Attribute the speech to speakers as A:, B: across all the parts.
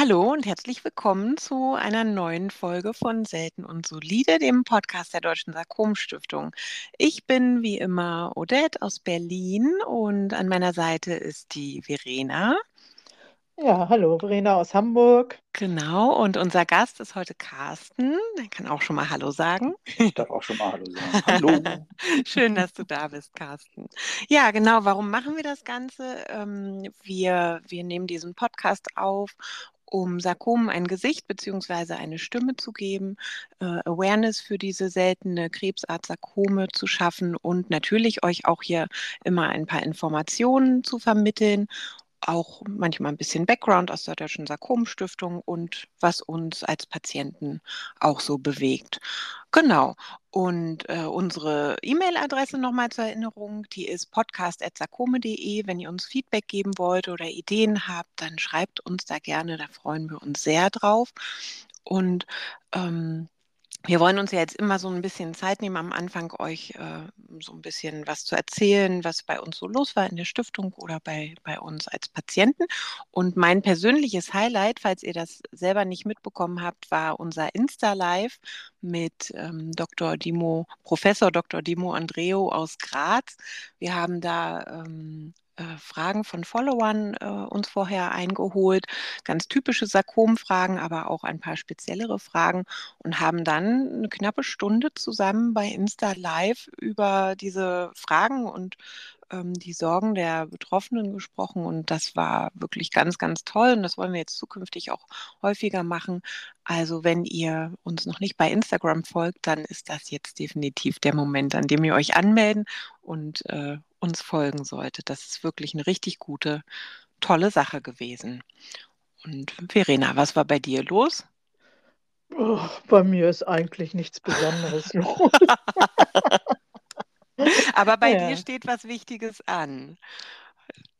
A: Hallo und herzlich willkommen zu einer neuen Folge von Selten und Solide, dem Podcast der Deutschen Sarkom-Stiftung. Ich bin wie immer Odette aus Berlin und an meiner Seite ist die Verena.
B: Ja, hallo, Verena aus Hamburg.
A: Genau, und unser Gast ist heute Carsten. Der kann auch schon mal Hallo sagen.
C: Ich darf auch schon mal Hallo sagen. Hallo.
A: Schön, dass du da bist, Carsten. Ja, genau, warum machen wir das Ganze? Ähm, wir, wir nehmen diesen Podcast auf, um Sarkomen ein Gesicht bzw. eine Stimme zu geben, äh, Awareness für diese seltene Krebsart Sarkome zu schaffen und natürlich euch auch hier immer ein paar Informationen zu vermitteln auch manchmal ein bisschen Background aus der Deutschen Sarkomenstiftung und was uns als Patienten auch so bewegt. Genau. Und äh, unsere E-Mail-Adresse nochmal zur Erinnerung, die ist podcast.sarkome.de. Wenn ihr uns Feedback geben wollt oder Ideen habt, dann schreibt uns da gerne, da freuen wir uns sehr drauf. Und ähm, wir wollen uns ja jetzt immer so ein bisschen Zeit nehmen, am Anfang euch äh, so ein bisschen was zu erzählen, was bei uns so los war in der Stiftung oder bei, bei uns als Patienten. Und mein persönliches Highlight, falls ihr das selber nicht mitbekommen habt, war unser Insta-Live mit ähm, Dr. Dimo, Professor Dr. Dimo Andreo aus Graz. Wir haben da ähm, äh, Fragen von Followern äh, uns vorher eingeholt, ganz typische Sarkom-Fragen, aber auch ein paar speziellere Fragen und haben dann eine knappe Stunde zusammen bei Insta Live über diese Fragen und ähm, die Sorgen der Betroffenen gesprochen und das war wirklich ganz, ganz toll und das wollen wir jetzt zukünftig auch häufiger machen. Also wenn ihr uns noch nicht bei Instagram folgt, dann ist das jetzt definitiv der Moment, an dem ihr euch anmelden und äh, uns folgen solltet. Das ist wirklich eine richtig gute, tolle Sache gewesen. Und Verena, was war bei dir los?
B: Oh, bei mir ist eigentlich nichts Besonderes los.
A: Aber bei ja. dir steht was Wichtiges an,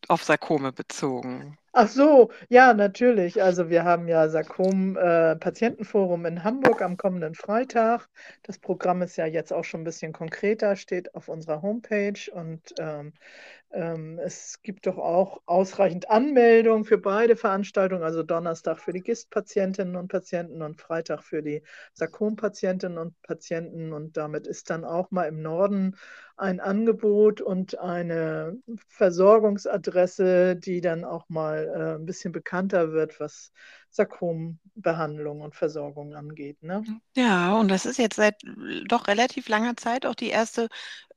A: auf Sarkome bezogen.
B: Ach so, ja, natürlich. Also wir haben ja Sarkom äh, in Hamburg am kommenden Freitag. Das Programm ist ja jetzt auch schon ein bisschen konkreter, steht auf unserer Homepage und ähm, es gibt doch auch ausreichend Anmeldungen für beide Veranstaltungen, also Donnerstag für die GIST-Patientinnen und Patienten und Freitag für die Sarkom-Patientinnen und Patienten. Und damit ist dann auch mal im Norden ein Angebot und eine Versorgungsadresse, die dann auch mal äh, ein bisschen bekannter wird, was Sarkombehandlung und Versorgung angeht. Ne?
A: Ja, und das ist jetzt seit doch relativ langer Zeit auch die erste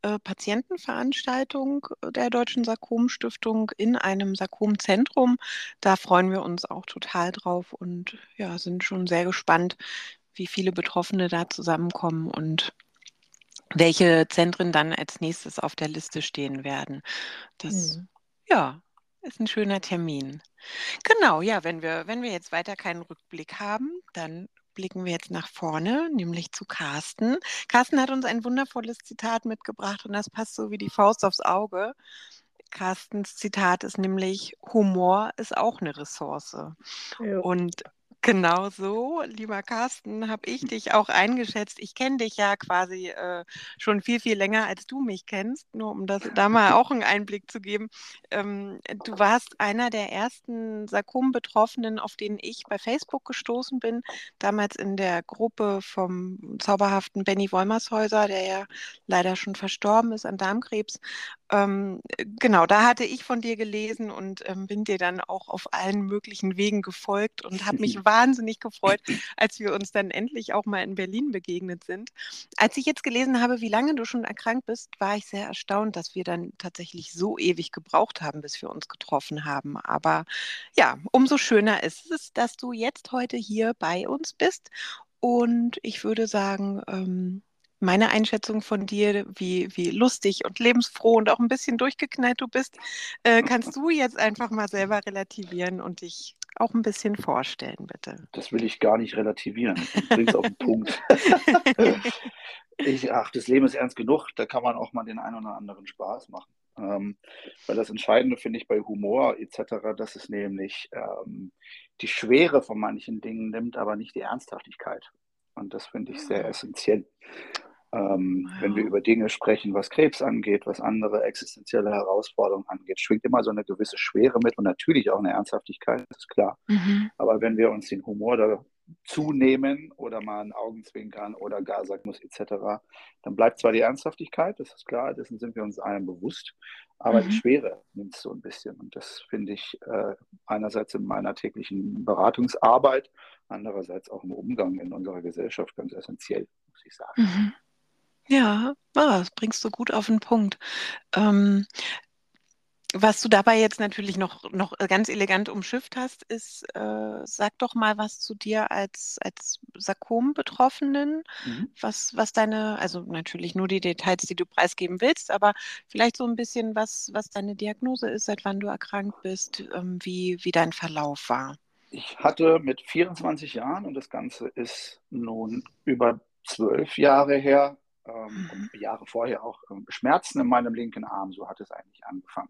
A: äh, Patientenveranstaltung der Deutschen Sarkomstiftung in einem Sarkomzentrum. Da freuen wir uns auch total drauf und ja, sind schon sehr gespannt, wie viele Betroffene da zusammenkommen und welche Zentren dann als nächstes auf der Liste stehen werden. Das, hm. ja, ist ein schöner Termin. Genau, ja, wenn wir, wenn wir jetzt weiter keinen Rückblick haben, dann blicken wir jetzt nach vorne, nämlich zu Carsten. Carsten hat uns ein wundervolles Zitat mitgebracht und das passt so wie die Faust aufs Auge. Carstens Zitat ist nämlich, Humor ist auch eine Ressource. Ja. Und Genau so, lieber Carsten, habe ich dich auch eingeschätzt. Ich kenne dich ja quasi äh, schon viel, viel länger, als du mich kennst, nur um das da mal auch einen Einblick zu geben. Ähm, du warst einer der ersten Sarkom-Betroffenen, auf denen ich bei Facebook gestoßen bin, damals in der Gruppe vom zauberhaften Benny Wolmershäuser, der ja leider schon verstorben ist an Darmkrebs. Ähm, genau, da hatte ich von dir gelesen und ähm, bin dir dann auch auf allen möglichen Wegen gefolgt und habe mich wahnsinnig gefreut, als wir uns dann endlich auch mal in Berlin begegnet sind. Als ich jetzt gelesen habe, wie lange du schon erkrankt bist, war ich sehr erstaunt, dass wir dann tatsächlich so ewig gebraucht haben, bis wir uns getroffen haben. Aber ja, umso schöner ist es, dass du jetzt heute hier bei uns bist. Und ich würde sagen, ähm, meine Einschätzung von dir, wie, wie lustig und lebensfroh und auch ein bisschen durchgeknallt du bist, äh, kannst du jetzt einfach mal selber relativieren und dich auch ein bisschen vorstellen, bitte.
C: Das will ich gar nicht relativieren. Es auf den Punkt. ich, ach, das Leben ist ernst genug, da kann man auch mal den einen oder anderen Spaß machen. Ähm, weil das Entscheidende finde ich bei Humor etc., dass es nämlich ähm, die Schwere von manchen Dingen nimmt, aber nicht die Ernsthaftigkeit. Und das finde ich sehr ah. essentiell. Ähm, ja. Wenn wir über Dinge sprechen, was Krebs angeht, was andere existenzielle Herausforderungen angeht, schwingt immer so eine gewisse Schwere mit und natürlich auch eine Ernsthaftigkeit, das ist klar. Mhm. Aber wenn wir uns den Humor da zunehmen oder mal ein Augenzwinkern oder gar sagen muss etc., dann bleibt zwar die Ernsthaftigkeit, das ist klar, dessen sind wir uns allen bewusst, aber mhm. die Schwere nimmt es so ein bisschen. Und das finde ich äh, einerseits in meiner täglichen Beratungsarbeit, andererseits auch im Umgang in unserer Gesellschaft ganz essentiell, muss ich sagen. Mhm.
A: Ja, ah, das bringst du gut auf den Punkt. Ähm, was du dabei jetzt natürlich noch, noch ganz elegant umschifft hast, ist, äh, sag doch mal was zu dir als, als Sarkom-Betroffenen, mhm. was, was deine, also natürlich nur die Details, die du preisgeben willst, aber vielleicht so ein bisschen, was, was deine Diagnose ist, seit wann du erkrankt bist, ähm, wie, wie dein Verlauf war.
C: Ich hatte mit 24 Jahren, und das Ganze ist nun über zwölf Jahre her, ähm, mhm. Jahre vorher auch ähm, Schmerzen in meinem linken Arm, so hat es eigentlich angefangen.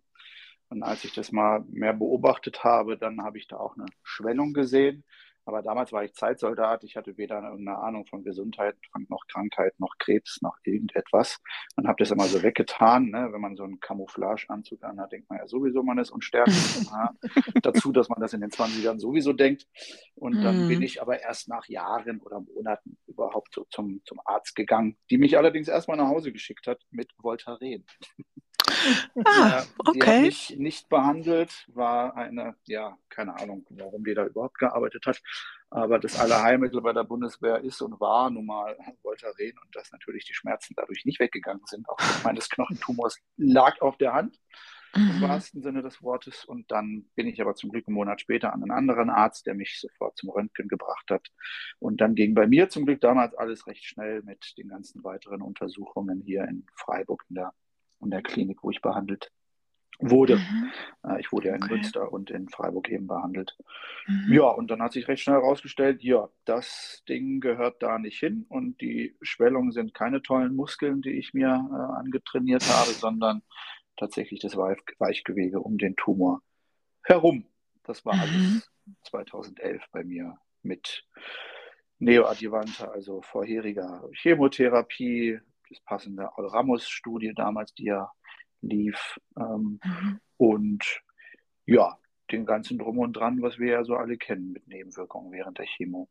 C: Und als ich das mal mehr beobachtet habe, dann habe ich da auch eine Schwellung gesehen. Aber damals war ich Zeitsoldat. Ich hatte weder eine Ahnung von Gesundheit, noch Krankheit, noch Krebs, noch irgendetwas. Man habe das immer so weggetan. Ne? Wenn man so einen Camouflage-Anzug anhat, denkt man ja sowieso, man ist unsterblich. Dazu, dass man das in den 20ern sowieso denkt. Und dann mhm. bin ich aber erst nach Jahren oder Monaten überhaupt so zum, zum Arzt gegangen, die mich allerdings erstmal nach Hause geschickt hat mit Voltaren.
A: Ah, okay. Die hat
C: mich nicht behandelt, war eine, ja, keine Ahnung, warum die da überhaupt gearbeitet hat. Aber das Allerheilmittel bei der Bundeswehr ist und war nun mal Voltaren und dass natürlich die Schmerzen dadurch nicht weggegangen sind, auch meines Knochentumors lag auf der Hand. Im wahrsten Sinne des Wortes. Und dann bin ich aber zum Glück einen Monat später an einen anderen Arzt, der mich sofort zum Röntgen gebracht hat. Und dann ging bei mir zum Glück damals alles recht schnell mit den ganzen weiteren Untersuchungen hier in Freiburg in der in der Klinik, wo ich behandelt wurde. Mhm. Ich wurde ja in okay. Münster und in Freiburg eben behandelt. Mhm. Ja, und dann hat sich recht schnell herausgestellt, ja, das Ding gehört da nicht hin und die Schwellungen sind keine tollen Muskeln, die ich mir äh, angetrainiert habe, sondern tatsächlich das Weichgewebe um den Tumor herum. Das war mhm. alles 2011 bei mir mit Neoadjuvante, also vorheriger Chemotherapie, das passende Ramos-Studie damals, die ja lief. Ähm, mhm. Und ja, den ganzen Drum und Dran, was wir ja so alle kennen mit Nebenwirkungen während der Chemo.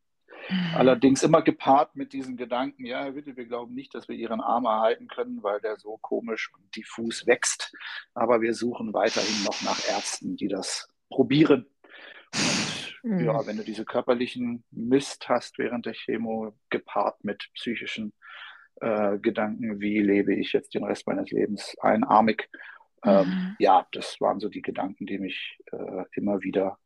C: Mhm. Allerdings immer gepaart mit diesen Gedanken, ja, bitte, wir glauben nicht, dass wir ihren Arm erhalten können, weil der so komisch und diffus wächst. Aber wir suchen weiterhin noch nach Ärzten, die das probieren. Und mhm. ja, wenn du diese körperlichen Mist hast während der Chemo, gepaart mit psychischen äh, Gedanken, wie lebe ich jetzt den Rest meines Lebens einarmig. Ähm, mhm. Ja, das waren so die Gedanken, die mich äh, immer wieder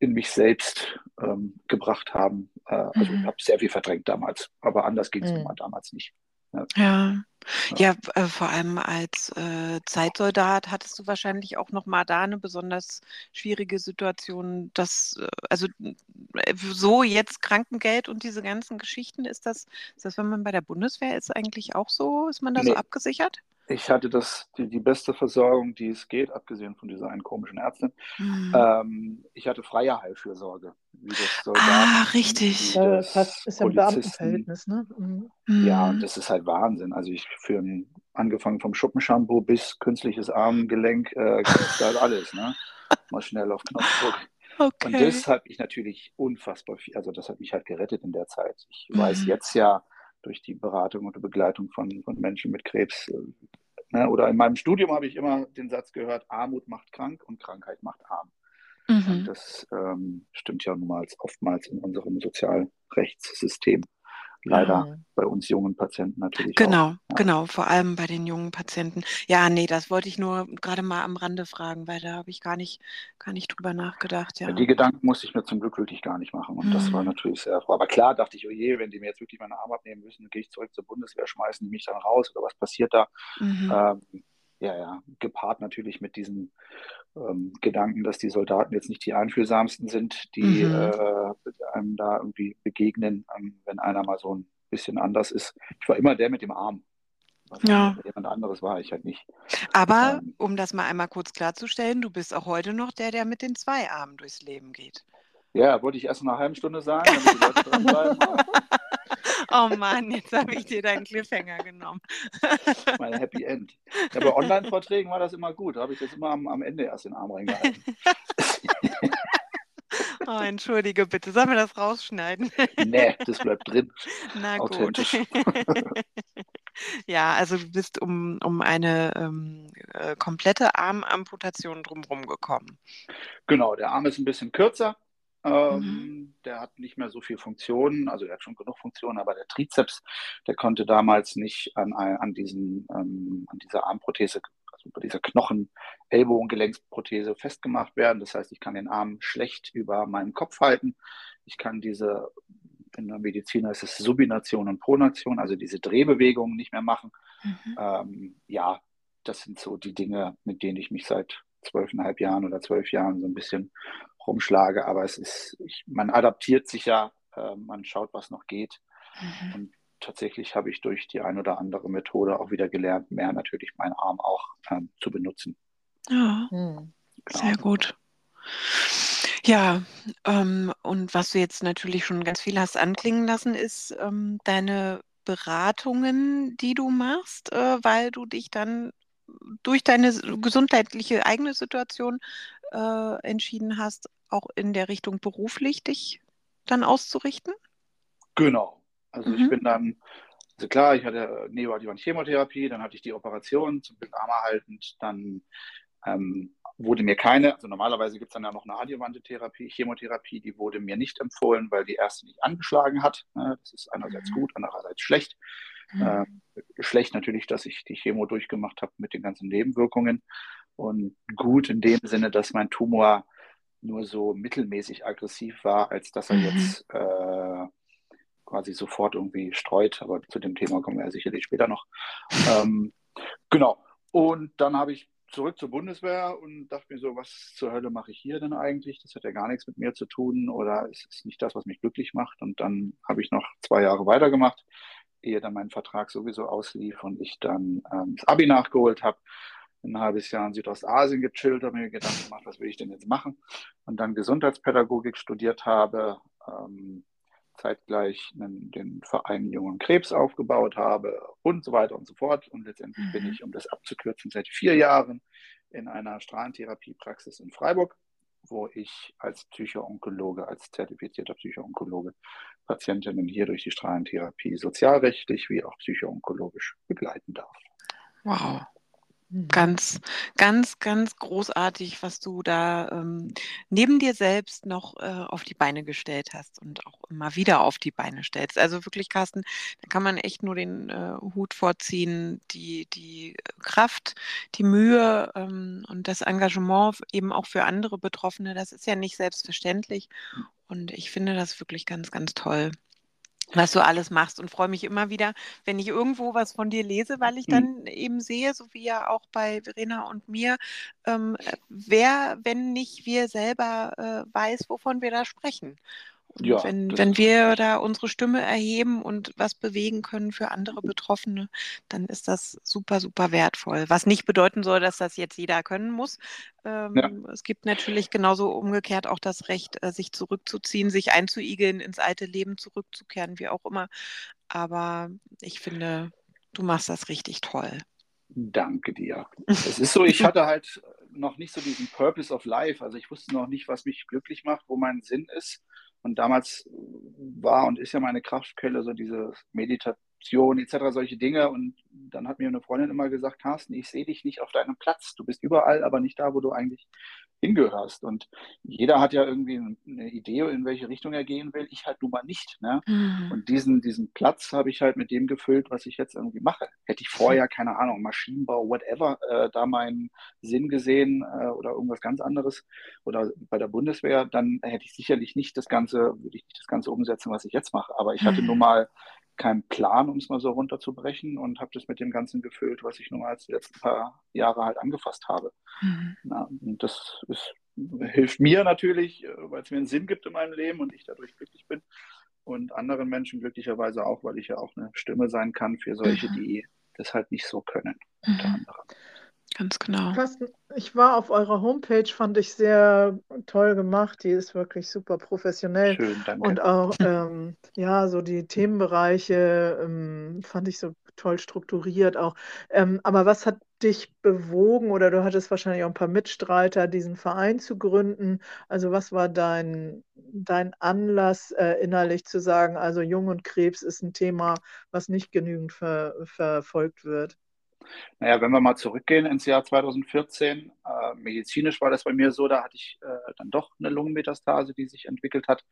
C: in mich selbst ähm, gebracht haben. Äh, also mhm. ich habe sehr viel verdrängt damals, aber anders ging es mhm. damals nicht.
A: Ja. ja. Ja, äh, vor allem als äh, Zeitsoldat hattest du wahrscheinlich auch noch mal da eine besonders schwierige Situation, dass äh, also äh, so jetzt Krankengeld und diese ganzen Geschichten, ist das, ist das, wenn man bei der Bundeswehr ist, eigentlich auch so? Ist man da so abgesichert?
C: Ich hatte das, die, die, beste Versorgung, die es geht, abgesehen von dieser einen komischen Ärztin. Mhm. Ähm, ich hatte freie Heilfürsorge.
A: Wie das Soldaten, ah, richtig.
B: Das, das ist ja ein Beamtenverhältnis, ne?
C: Mhm. Ja, und das ist halt Wahnsinn. Also ich für ein, angefangen vom Schuppenshampoo bis künstliches Armgelenk, äh, halt alles, ne? Mal schnell auf Knopfdruck. Okay. Und das hat mich natürlich unfassbar viel, also das hat mich halt gerettet in der Zeit. Ich mhm. weiß jetzt ja, durch die Beratung und Begleitung von, von Menschen mit Krebs, äh, Ne? Oder in meinem Studium habe ich immer den Satz gehört, Armut macht krank und Krankheit macht arm. Mhm. Das ähm, stimmt ja nun mal oftmals in unserem Sozialrechtssystem leider ja. bei uns jungen Patienten natürlich.
A: Genau,
C: auch,
A: ja. genau, vor allem bei den jungen Patienten. Ja, nee, das wollte ich nur gerade mal am Rande fragen, weil da habe ich gar nicht, gar nicht drüber nachgedacht. Ja.
C: die Gedanken musste ich mir zum Glück wirklich gar nicht machen. Und mhm. das war mhm. natürlich sehr froh. Aber klar dachte ich, oh je, wenn die mir jetzt wirklich meinen Arm abnehmen müssen, dann gehe ich zurück zur Bundeswehr, schmeißen die mich dann raus oder was passiert da? Mhm. Ähm, ja, ja, gepaart natürlich mit diesem ähm, Gedanken, dass die Soldaten jetzt nicht die einfühlsamsten sind, die mhm. äh, einem da irgendwie begegnen, ähm, wenn einer mal so ein bisschen anders ist. Ich war immer der mit dem Arm. Ja. Jemand anderes war ich halt nicht.
A: Aber ähm, um das mal einmal kurz klarzustellen, du bist auch heute noch der, der mit den zwei Armen durchs Leben geht.
C: Ja, wollte ich erst nach einer halben Stunde sagen, damit die Leute dranbleiben.
A: Oh Mann, jetzt habe ich dir deinen Cliffhanger genommen.
C: Mein Happy End. Ja, bei Online-Vorträgen war das immer gut. Da habe ich das immer am, am Ende erst den Arm reingehalten.
A: Oh, entschuldige bitte. Sollen wir das rausschneiden?
C: Nee, das bleibt drin.
A: Na gut. ja, also du bist um, um eine ähm, äh, komplette Armamputation drumherum gekommen.
C: Genau, der Arm ist ein bisschen kürzer. Ähm,
A: Mhm.
C: Der hat nicht mehr so viel Funktionen, also er hat schon genug Funktionen, aber der Trizeps, der konnte damals nicht an, an, diesen, ähm, an dieser Armprothese, also bei dieser Knochen-Ellbogengelenksprothese festgemacht werden. Das heißt, ich kann den Arm schlecht über meinen Kopf halten. Ich kann diese, in der Medizin heißt es Subination und Pronation, also diese Drehbewegungen nicht mehr machen.
A: Mhm.
C: Ähm, ja, das sind so die Dinge, mit denen ich mich seit zwölfeinhalb Jahren oder zwölf Jahren so ein bisschen rumschlage. Aber es ist, ich, man adaptiert sich ja, äh, man schaut, was noch geht.
A: Mhm.
C: Und tatsächlich habe ich durch die ein oder andere Methode auch wieder gelernt, mehr natürlich meinen Arm auch ähm, zu benutzen.
A: Ja,
B: Hm.
C: Genau.
A: sehr gut. Ja, ähm, und was du jetzt natürlich schon ganz viel hast anklingen lassen, ist ähm, deine Beratungen, die du machst, äh, weil du dich dann durch deine gesundheitliche eigene Situation äh, entschieden hast, auch in der Richtung beruflich dich dann auszurichten.
C: Genau. Also ich
A: Mhm.
C: bin dann, also klar, ich hatte neoadjuvant Chemotherapie, dann hatte ich die Operation, zum Glück armerhaltend, dann ähm, wurde mir keine, also normalerweise gibt es dann ja noch eine adjuvante Therapie, Chemotherapie, die wurde mir nicht empfohlen, weil die erste nicht angeschlagen hat. Ne? Das ist einerseits
A: Mhm.
C: gut, andererseits schlecht. Äh, schlecht natürlich, dass ich die Chemo durchgemacht habe mit den ganzen Nebenwirkungen. Und gut in dem Sinne, dass mein Tumor nur so mittelmäßig aggressiv war, als dass er
A: Mhm.
C: jetzt äh, quasi sofort irgendwie streut. Aber zu dem Thema kommen wir ja sicherlich später noch. Ähm, genau. Und dann habe ich zurück zur Bundeswehr und dachte mir so, was zur Hölle mache ich hier denn eigentlich? Das hat ja gar nichts mit mir zu tun oder es ist nicht das, was mich glücklich macht. Und dann habe ich noch zwei Jahre weitergemacht, ehe dann mein Vertrag sowieso auslief und ich dann ähm, das Abi nachgeholt habe. Ein halbes Jahr in Südostasien gechillt, habe mir Gedanken gemacht, was will ich denn jetzt machen? Und dann Gesundheitspädagogik studiert habe, ähm, zeitgleich einen, den Verein Jungen Krebs aufgebaut habe und so weiter und so fort. Und letztendlich
A: Mhm.
C: bin ich, um das abzukürzen, seit vier Jahren in einer Strahlentherapiepraxis in Freiburg, wo ich als Psychoonkologe, als zertifizierter Psychoonkologe Patientinnen hier durch die Strahlentherapie sozialrechtlich wie auch psychoonkologisch begleiten darf.
A: Wow.
B: Mhm.
A: Ganz, ganz, ganz großartig, was du da ähm, neben dir selbst noch äh, auf die Beine gestellt hast und auch immer wieder auf die Beine stellst. Also wirklich, Carsten, da kann man echt nur den äh, Hut vorziehen, die, die Kraft, die Mühe ähm, und das Engagement eben auch für andere Betroffene, das ist ja nicht selbstverständlich. Und ich finde das wirklich ganz, ganz toll was du alles machst und freue mich immer wieder, wenn ich irgendwo was von dir lese, weil ich
C: Mhm.
A: dann eben sehe, so wie ja auch bei Verena und mir, ähm, äh, wer, wenn nicht wir selber äh, weiß, wovon wir da sprechen.
C: Ja,
A: wenn, wenn wir da unsere Stimme erheben und was bewegen können für andere Betroffene, dann ist das super, super wertvoll. Was nicht bedeuten soll, dass das jetzt jeder können muss. Ähm, Es gibt natürlich genauso umgekehrt auch das Recht, äh, sich zurückzuziehen, sich einzuigeln, ins alte Leben zurückzukehren, wie auch immer. Aber ich finde, du machst das richtig toll.
C: Danke dir. Es ist so, ich hatte halt noch nicht so diesen Purpose of Life. Also ich wusste noch nicht, was mich glücklich macht, wo mein Sinn ist. Und damals war und ist ja meine Kraftquelle so diese Meditation etc., solche Dinge. Und dann hat mir eine Freundin immer gesagt, Carsten, ich sehe dich nicht auf deinem Platz. Du bist überall, aber nicht da, wo du eigentlich hingehörst. Und jeder hat ja irgendwie eine Idee, in welche Richtung er gehen will. Ich halt nun mal nicht. Ne?
A: Mhm.
C: Und diesen, diesen Platz habe ich halt mit dem gefüllt, was ich jetzt irgendwie mache. Hätte ich vorher, keine Ahnung, Maschinenbau, whatever, äh, da meinen Sinn gesehen äh, oder irgendwas ganz anderes oder bei der Bundeswehr, dann hätte ich sicherlich nicht das Ganze, würde ich nicht das Ganze umsetzen, was ich jetzt mache. Aber ich hatte
A: Mhm.
C: nun mal keinen Plan, um es mal so runterzubrechen und habe das mit dem Ganzen gefüllt, was ich nun mal die letzten paar Jahre halt angefasst habe.
A: Mhm.
C: Na, und das ist, hilft mir natürlich, äh, weil es mir einen Sinn gibt in meinem Leben und ich dadurch glücklich bin. Und anderen Menschen glücklicherweise auch, weil ich ja auch eine Stimme sein kann für solche,
A: Mhm.
C: die das halt nicht so können, unter
A: Mhm.
C: anderem.
A: Ganz genau.
B: Carsten, ich war auf eurer Homepage, fand ich sehr toll gemacht. Die ist wirklich super professionell.
C: Schön, danke.
B: Und auch, ähm, ja, so die Themenbereiche ähm, fand ich so toll strukturiert auch. Ähm, aber was hat dich bewogen oder du hattest wahrscheinlich auch ein paar Mitstreiter, diesen Verein zu gründen? Also was war dein, dein Anlass, äh, innerlich zu sagen, also Jung und Krebs ist ein Thema, was nicht genügend ver verfolgt wird?
C: Naja, wenn wir mal zurückgehen ins Jahr 2014, äh, medizinisch war das bei mir so, da hatte ich äh, dann doch eine Lungenmetastase, die sich entwickelt hat,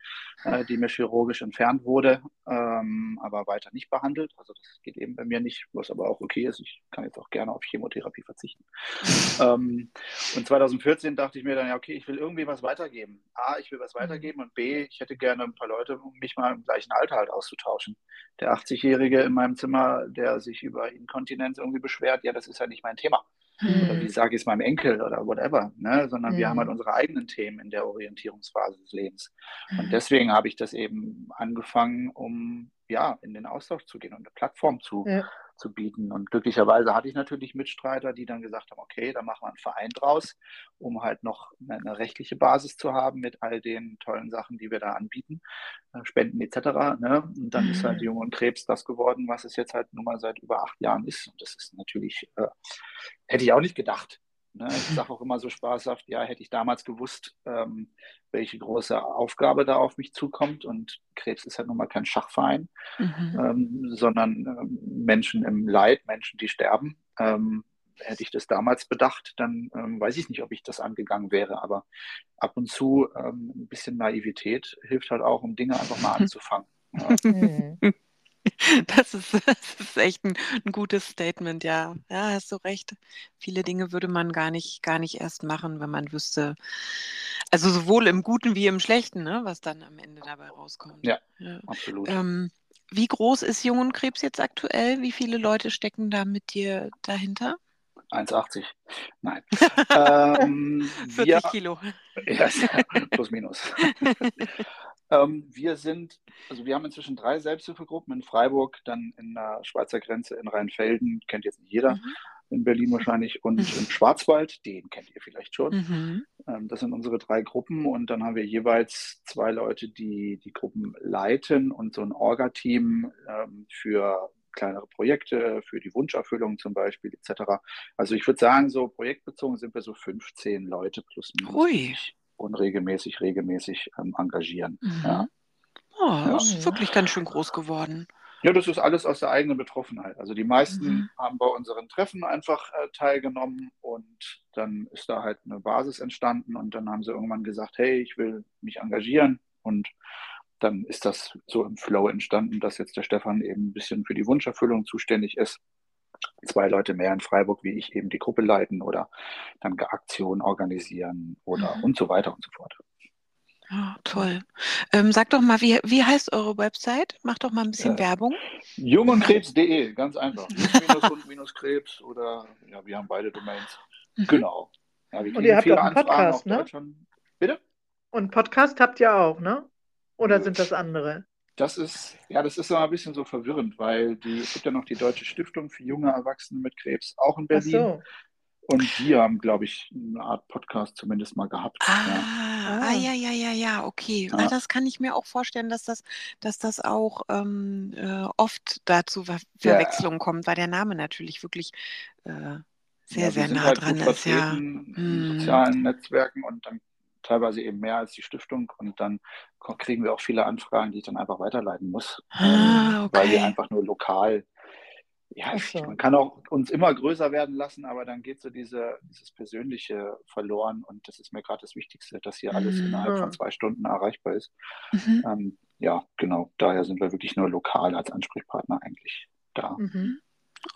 C: äh, die mir chirurgisch entfernt wurde, ähm, aber weiter nicht behandelt. Also das geht eben bei mir nicht, was aber auch okay ist. Ich kann jetzt auch gerne auf Chemotherapie verzichten. ähm, und 2014 dachte ich mir dann, ja, okay, ich will irgendwie was weitergeben. A, ich will was mhm. weitergeben und B, ich hätte gerne ein paar Leute, um mich mal im gleichen Alter halt auszutauschen. Der 80-Jährige in meinem Zimmer, der sich über Inkontinenz irgendwie beschwert, ja, das ist ja nicht mein Thema. Oder wie hm. sage ich es meinem Enkel oder whatever, ne? sondern mhm. wir haben halt hm. unsere eigenen Themen in der Orientierungsphase des Lebens. Mhm. Und hm. deswegen habe ich das eben angefangen, um ja in den Austausch zu gehen und eine Plattform zu, ja zu bieten. Und glücklicherweise hatte ich natürlich Mitstreiter, die dann gesagt haben, okay, da machen wir einen Verein draus, um halt noch eine, rechtliche Basis zu haben mit all den tollen Sachen, die wir da anbieten, äh, Spenden etc. Ne? Und dann ist halt mhm. Jung und Krebs das geworden, was es jetzt halt nun mal seit über acht Jahren ist. Und das ist natürlich, äh, hätte ich auch nicht gedacht. Ne? Ich sage auch immer so spaßhaft, ja, hätte ich damals gewusst, ähm, welche große Aufgabe da auf mich zukommt. Und Krebs ist halt nun mal kein Schachverein, mhm. ähm, sondern ähm, Menschen im Leid, Menschen, die sterben. Ähm, hätte ich das damals bedacht, dann ähm, weiß ich nicht, ob ich das angegangen wäre. Aber ab und zu ähm, ein bisschen Naivität hilft halt auch, um Dinge einfach mal anzufangen. Ja.
A: Das ist, das ist echt ein, ein gutes Statement, ja. Ja, hast du recht. Viele Dinge würde man gar nicht, gar nicht erst machen, wenn man wüsste, also sowohl im Guten wie im Schlechten, ne, was dann am Ende dabei rauskommt.
C: Ja, ja. absolut.
A: Ähm, wie groß ist Jungenkrebs jetzt aktuell? Wie viele Leute stecken da mit dir dahinter?
C: 1,80. Nein. ähm,
A: 40 wir, Kilo.
C: Ja, plus minus. Ähm, wir sind, also wir haben inzwischen drei Selbsthilfegruppen in Freiburg, dann in der Schweizer Grenze in Rheinfelden, kennt jetzt nicht jeder, mhm. in Berlin wahrscheinlich, und mhm. im Schwarzwald, den kennt ihr vielleicht schon. Mhm. Ähm, das sind unsere drei Gruppen und dann haben wir jeweils zwei Leute, die die Gruppen leiten und so ein Orga-Team ähm, für kleinere Projekte, für die Wunscherfüllung zum Beispiel etc. Also ich würde sagen, so projektbezogen sind wir so 15 Leute plus minus.
A: Ui
C: unregelmäßig, regelmäßig ähm, engagieren. Mhm. Ja.
A: Oh, das ja. ist wirklich ganz schön groß geworden.
C: Ja, das ist alles aus der eigenen Betroffenheit. Also die meisten mhm. haben bei unseren Treffen einfach äh, teilgenommen und dann ist da halt eine Basis entstanden und dann haben sie irgendwann gesagt, hey, ich will mich engagieren und dann ist das so im Flow entstanden, dass jetzt der Stefan eben ein bisschen für die Wunscherfüllung zuständig ist zwei Leute mehr in Freiburg wie ich eben die Gruppe leiten oder dann Aktionen organisieren oder mhm. und so weiter und so fort.
A: Oh, toll. Ähm, sag doch mal, wie, wie heißt eure Website? Mach doch mal ein bisschen äh, Werbung.
C: Jungundkrebs.de, ganz einfach. Minus minus Krebs oder ja, wir haben beide Domains. Mhm. Genau.
B: Ja, und ihr habt auch einen Podcast, ne?
C: Bitte?
B: Und Podcast habt ihr auch, ne? Oder ja. sind das andere?
C: Das ist, ja, das ist immer ein bisschen so verwirrend, weil die, es gibt ja noch die Deutsche Stiftung für junge Erwachsene mit Krebs, auch in Berlin. So. Und die haben, glaube ich, eine Art Podcast zumindest mal gehabt.
A: Ah, ja, ah, ja, ja, ja, ja, okay. Ja. das kann ich mir auch vorstellen, dass das, dass das auch ähm, äh, oft dazu Ver Verwechslungen ja. kommt, weil der Name natürlich wirklich äh, sehr, sehr nah halt dran ist. Ja. In
C: hm. sozialen Netzwerken und dann teilweise eben mehr als die Stiftung und dann kriegen wir auch viele Anfragen, die ich dann einfach weiterleiten muss,
A: ah, okay.
C: weil wir einfach nur lokal, ja, okay. man kann auch uns immer größer werden lassen, aber dann geht so diese, dieses Persönliche verloren und das ist mir gerade das Wichtigste, dass hier alles mhm. innerhalb von zwei Stunden erreichbar ist. Mhm. Ähm, ja, genau, daher sind wir wirklich nur lokal als Ansprechpartner eigentlich da.
A: Mhm.